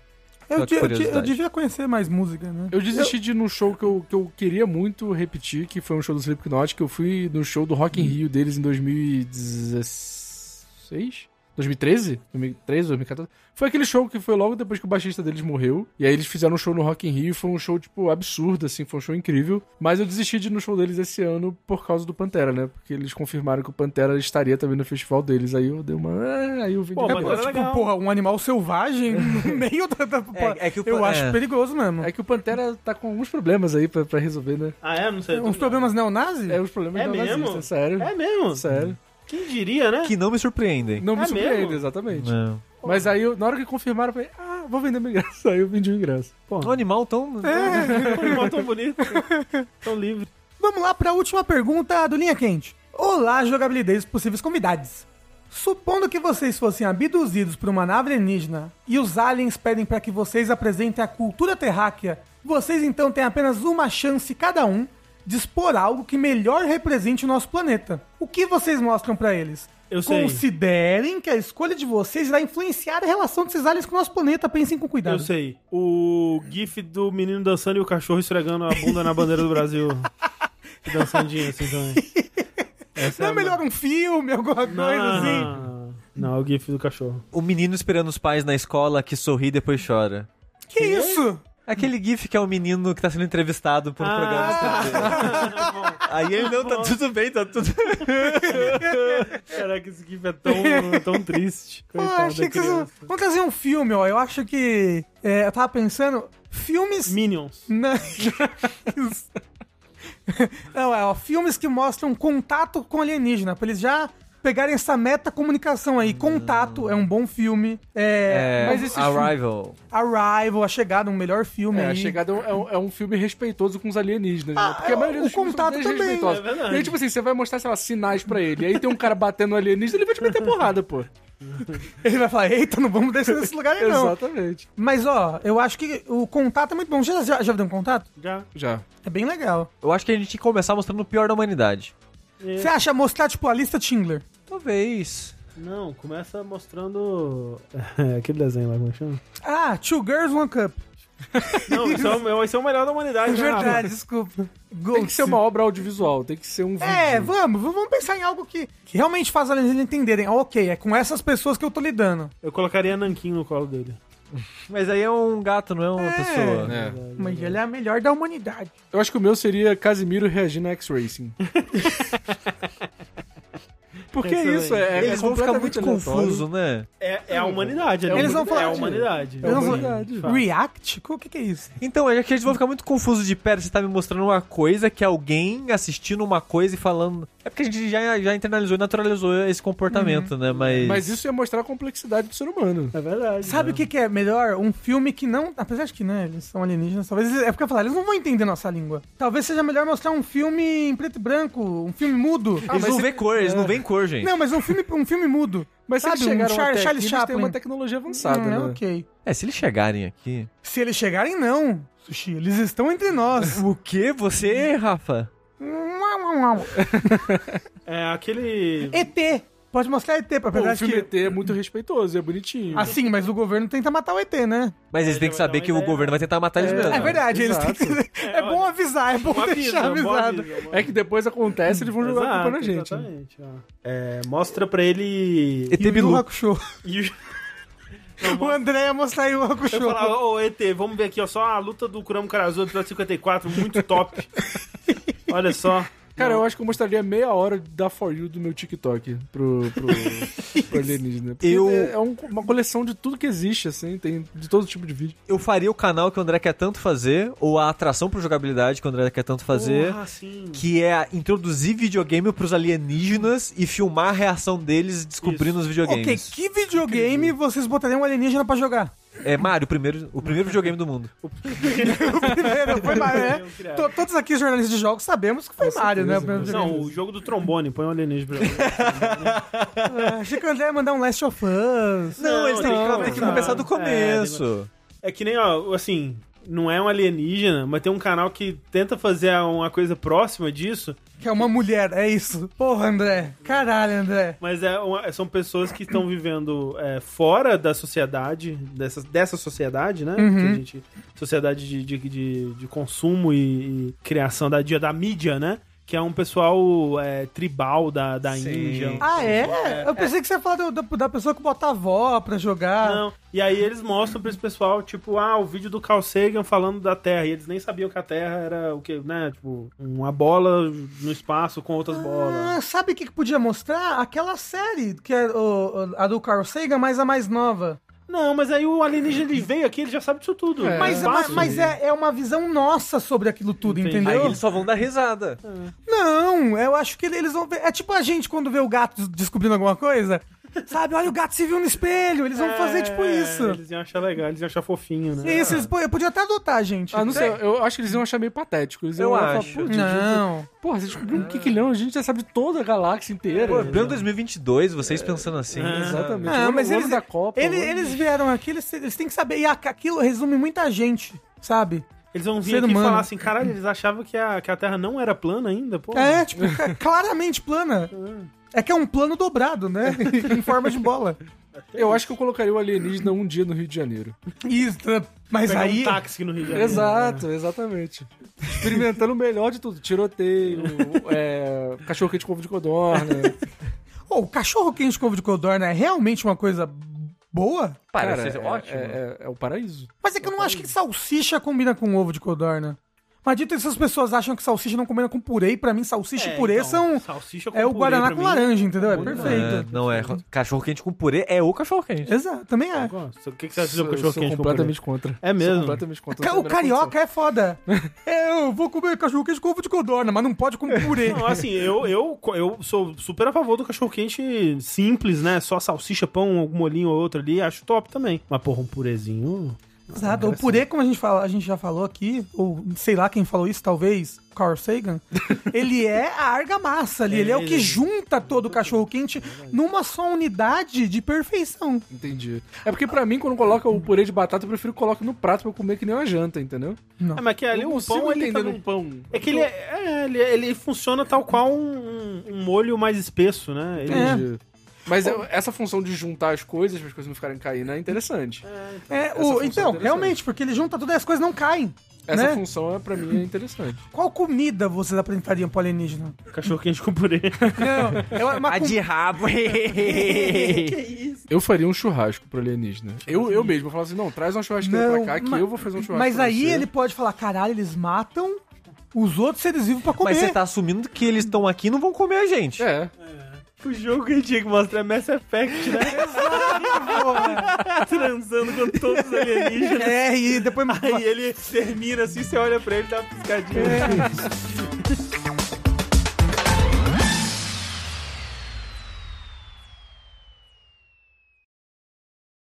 Eu, de- eu, de- eu devia conhecer mais música, né? Eu desisti de ir num show que eu, que eu queria muito repetir, que foi um show do Slipknot, que eu fui no show do Rock in Rio deles em 2016? 2013? 2013, 2014? Foi aquele show que foi logo depois que o baixista deles morreu. E aí eles fizeram um show no Rock in Rio. Foi um show, tipo, absurdo, assim. Foi um show incrível. Mas eu desisti de ir no show deles esse ano por causa do Pantera, né? Porque eles confirmaram que o Pantera estaria também no festival deles. Aí eu dei uma... ah, Aí eu vim Pô, É, mas tipo, legal. porra, um animal selvagem no meio da... da- É- é que o eu pa- acho é. perigoso mesmo. É que o Pantera tá com alguns problemas aí pra, pra resolver, né? Ah, é? Não sei. Uns problemas neonazi? É os problemas É da mesmo? nazista, sério. É mesmo? Sério. Quem diria, né? Que não me surpreendem. Não me É surpreende, mesmo? exatamente. Não. Mas aí, eu- na hora que confirmaram, eu falei, ah, vou vender meu ingresso. Aí eu vendi o ingresso. Um animal tão. Um animal tão bonito. tão livre. Vamos lá para a última pergunta do Linha Quente. Olá, jogabilidade e possíveis convidados. Supondo que vocês fossem abduzidos por uma nave alienígena e os aliens pedem para que vocês apresentem a cultura terráquea, vocês então têm apenas uma chance cada um de expor algo que melhor represente o nosso planeta. O que vocês mostram para eles? Eu sei. Considerem que a escolha de vocês vai influenciar a relação desses aliens com o nosso planeta. Pensem com cuidado. Eu sei. O gif do menino dançando e o cachorro esfregando a bunda na bandeira do Brasil. Dançandinho assim também. Essa Não é a- melhor um filme, alguma Não, coisa não, assim? não. Não, é o gif do cachorro. O menino esperando os pais na escola que sorri e depois chora. Que isso? Aquele gif que é o menino que tá sendo entrevistado por um programa de TV. Aí ele não, tá tudo bem, tá tudo. Caraca, esse gif é tão, tão triste. Pô, Coitado achei que vocês vão trazer um filme, ó. Eu acho que. é, eu tava pensando. Filmes. Minions. Não, Não, é, ó, filmes que mostram contato com alienígena, pra eles já pegarem essa meta-comunicação aí. Contato é um bom filme. É, É, mas esse filme- Arrival. Arrival, A Chegada, um melhor filme É, aí. a chegada é um, é um filme respeitoso com os alienígenas, né? Ah, Porque a maioria o dos filmes contato são também. É. E aí, tipo assim, você vai mostrar, sei lá, sinais pra ele. E aí tem um cara batendo no alienígena, ele vai te meter porrada, pô. Ele vai falar, eita, não vamos descer nesse lugar aí não. Exatamente. Mas, ó, eu acho que o contato é muito bom. Já, já, já viu um contato? Já. Já. É bem legal. Eu acho que a gente tinha que começar mostrando o pior da humanidade. É. Você acha mostrar, tipo, a lista Schindler? Talvez. Não, começa mostrando. É, aquele desenho lá, como é que chama? Ah, Two Girls, One Cup. Não, isso é, o- vai ser o melhor da humanidade. É né, verdade, desculpa. Tem que ser uma obra audiovisual, tem que ser um vídeo. É, vamos, vamos pensar em algo que, que realmente faz eles entenderem. Ah, ok, é com essas pessoas que eu tô lidando. Eu colocaria Nankin no colo dele. Mas aí é um gato, não é uma É. pessoa. É. Mas ele é a melhor da humanidade. Eu acho que o meu seria Casimiro reagindo a X-Racing. Porque é isso, é, Eles é vão ficar muito confusos, né? É, é a humanidade. né? Eles vão falar É a de- humanidade. É a Eles humanidade. React? O que, que é isso? Então, é que eles vão ficar muito confusos de pera, você tá me mostrando uma coisa que alguém assistindo uma coisa e falando. É porque a gente já, já internalizou e naturalizou esse comportamento, né? Mas. Mas isso ia mostrar a complexidade do ser humano. É verdade. Sabe o que, que é melhor? Um filme que não. Apesar de que, né, eles são alienígenas, talvez. É porque eu falar, eles não vão entender nossa língua. Talvez seja melhor mostrar um filme em preto e branco, um filme mudo. Eles mas não se- vê cor, eles é. não veem cor, gente. Não, mas um filme, um filme mudo. Mas se Sabe, eles um Char- até Charles aqui, eles têm Chaplin. uma tecnologia avançada, Hum, é né? ok. É, se eles chegarem aqui. Se eles chegarem, não. Sushi, eles estão entre nós. O quê? Você, Rafa? É aquele. ET. Pode mostrar ET, pra Pô, apesar o filme que... ET é muito respeitoso, é bonitinho. Assim, mas o governo tenta matar o ET, né? Mas eles É, têm que saber que o governo vai tentar matar eles É. mesmo. É verdade, eles têm exato. que... É bom avisar, é bom Uma deixar avisado. É que depois acontece, eles vão jogar a culpa na Exato, gente. né? Exatamente. ó. É, mostra pra ele. ET E o Bilu. Hakusho. E o- O André ia mostrar Yu Hakusho. Eu falava, ô ET, vamos ver aqui, ó, só a luta do Kurama Karazu, episódio 54, muito top. Olha só. Cara, eu acho que eu mostraria meia hora da For You do meu TikTok pro, pro, pro alienígena. Porque Eu- é, é um- uma coleção de tudo que existe, assim, tem de todo tipo de vídeo. Eu faria o canal que o André quer tanto fazer, ou a atração pro jogabilidade que o André quer tanto fazer. Porra, sim. Que é introduzir videogame pros alienígenas e filmar a reação deles descobrindo os Ok, videogames. que videogame vocês botariam um alienígena pra jogar? É Mario, o primeiro, o primeiro videogame do mundo. O primeiro foi Mario, né? To- Todos aqui, os jornalistas de jogos, sabemos que foi Mario, né? O Não, o jogo do trombone, põe um alienígena pra Ah, Achei que o André ia mandar um Last of Us. Não, Não, eles têm que, tem que começar do É, começo. É que nem, ó, assim, não é um alienígena, mas tem um canal que tenta fazer uma coisa próxima disso, Que é uma mulher, é isso. Porra, André. Caralho, André. mas é uma- são pessoas que estão vivendo é, fora da sociedade, dessa, dessa sociedade, né? Uhum. Gente, sociedade de, de, de, de consumo e, e criação da, da mídia, né? Que é um pessoal é, tribal da, da Sim. Índia. Ah, é? Eu pensei que você ia falar do- da, da pessoa que bota a avó pra jogar. Não, e aí eles mostram pra esse pessoal, tipo, ah, o vídeo do Carl Sagan falando da Terra, e eles nem sabiam que a Terra era o que, né, tipo, uma bola no espaço com outras bolas. Ah, sabe o que que podia mostrar? Aquela série, que é o- o- a do Carl Sagan, mas a mais nova. Não, mas aí o alienígena ele veio aqui, ele já sabe disso tudo. É. Mas, Fácil. mas, mas é, é uma visão nossa sobre aquilo tudo, Entendi. entendeu? Aí eles só vão dar risada. Não, eu acho que eles vão ver. É tipo a gente quando vê o gato descobrindo alguma coisa. Sabe, olha, o gato se viu no espelho. Eles vão fazer tipo É, isso. Eles iam achar legal, eles iam achar fofinho, né? Isso, eles po- podiam até adotar, gente. Ah, não sei, eu acho que eles iam achar meio patético. Eles Eu e falar, acho. "Pô, gente, Não. Porra, você descobriu um quinquilhão, a gente já sabe de toda a galáxia inteira. Pô, plano 2022, vocês pensando assim. É. Exatamente. Ah, O mas ano eles, da Copa. ele- o ano- eles vieram aqui, eles, eles têm que saber. E aquilo resume muita gente, sabe? Eles vão vir Ser aqui e humano. falar assim, caralho, eles achavam que a, que a Terra não era plana ainda, pô. É, tipo, claramente plana. É que é um plano dobrado, né? em forma de bola. Eu acho que eu colocaria o alienígena um dia no Rio de Janeiro. Isso, mas Pegar aí. um táxi no Rio de Janeiro. Exato, exatamente. Experimentando o melhor de tudo. Tiroteio, é, cachorro quente com ovo de codorna. Ô, o cachorro quente com ovo de codorna é realmente uma coisa boa? Parece Cara, ser é, ótimo. É, é- é o paraíso. Mas é que eu não acho que salsicha combina com ovo de codorna. Mas dito isso, as pessoas acham que salsicha não combina com purê, e pra mim salsicha É, e purê então, são... salsicha com É o purê Guaraná com mim. laranja, entendeu? É Não, É, perfeito. não é. Cachorro quente com purê é o cachorro quente. Exato, também é. O que, que você acha do Sou, cachorro sou quente com completamente contra. É mesmo? Sou completamente contra. O carioca é foda. É, eu vou comer cachorro quente com ovo de codorna, mas não pode com purê. Não, assim, eu, eu, eu sou super a favor do cachorro quente simples, né? Só salsicha, pão, algum molinho ou outro ali, acho top também. Mas, porra, um purezinho. Exato. O purê, como a gente, fala, a gente já falou aqui, ou sei lá quem falou isso, talvez Carl Sagan, ele é a argamassa ali, É, ele é o que ele- junta todo o cachorro quente numa só unidade de perfeição. Entendi. É porque pra mim, quando coloca o purê de batata, eu prefiro colocar no prato pra eu comer que nem uma janta, entendeu? É, mas que ali o pão, ele entender também... no pão. É que ele, é, é, ele, ele funciona tal qual um, um molho mais espesso, né? Ele, É. Mas eu- essa função de juntar as coisas para as coisas não ficarem caindo é interessante. É, Essa o, função é então, interessante. realmente, porque ele junta tudo e as coisas não caem. Essa né? função, é, pra mim, é interessante. Qual comida vocês apresentariam pro alienígena? Cachorro quente com purê. Não, é uma A com- de rabo. Eu faria um churrasco pro alienígena. Eu, eu mesmo, eu falo assim, não, traz uma churrasqueira Não, pra cá que eu vou fazer um churrasco Mas aí você. ele pode falar, caralho, eles matam os outros seres vivos pra comer. Mas você tá assumindo que eles estão aqui e não vão comer a gente. É. o jogo que a gente tinha que mostrar é Mass Effect, né? Transando com todos os alienígenas. É, e depois... Aí ele termina assim, você olha pra ele e dá uma piscadinha.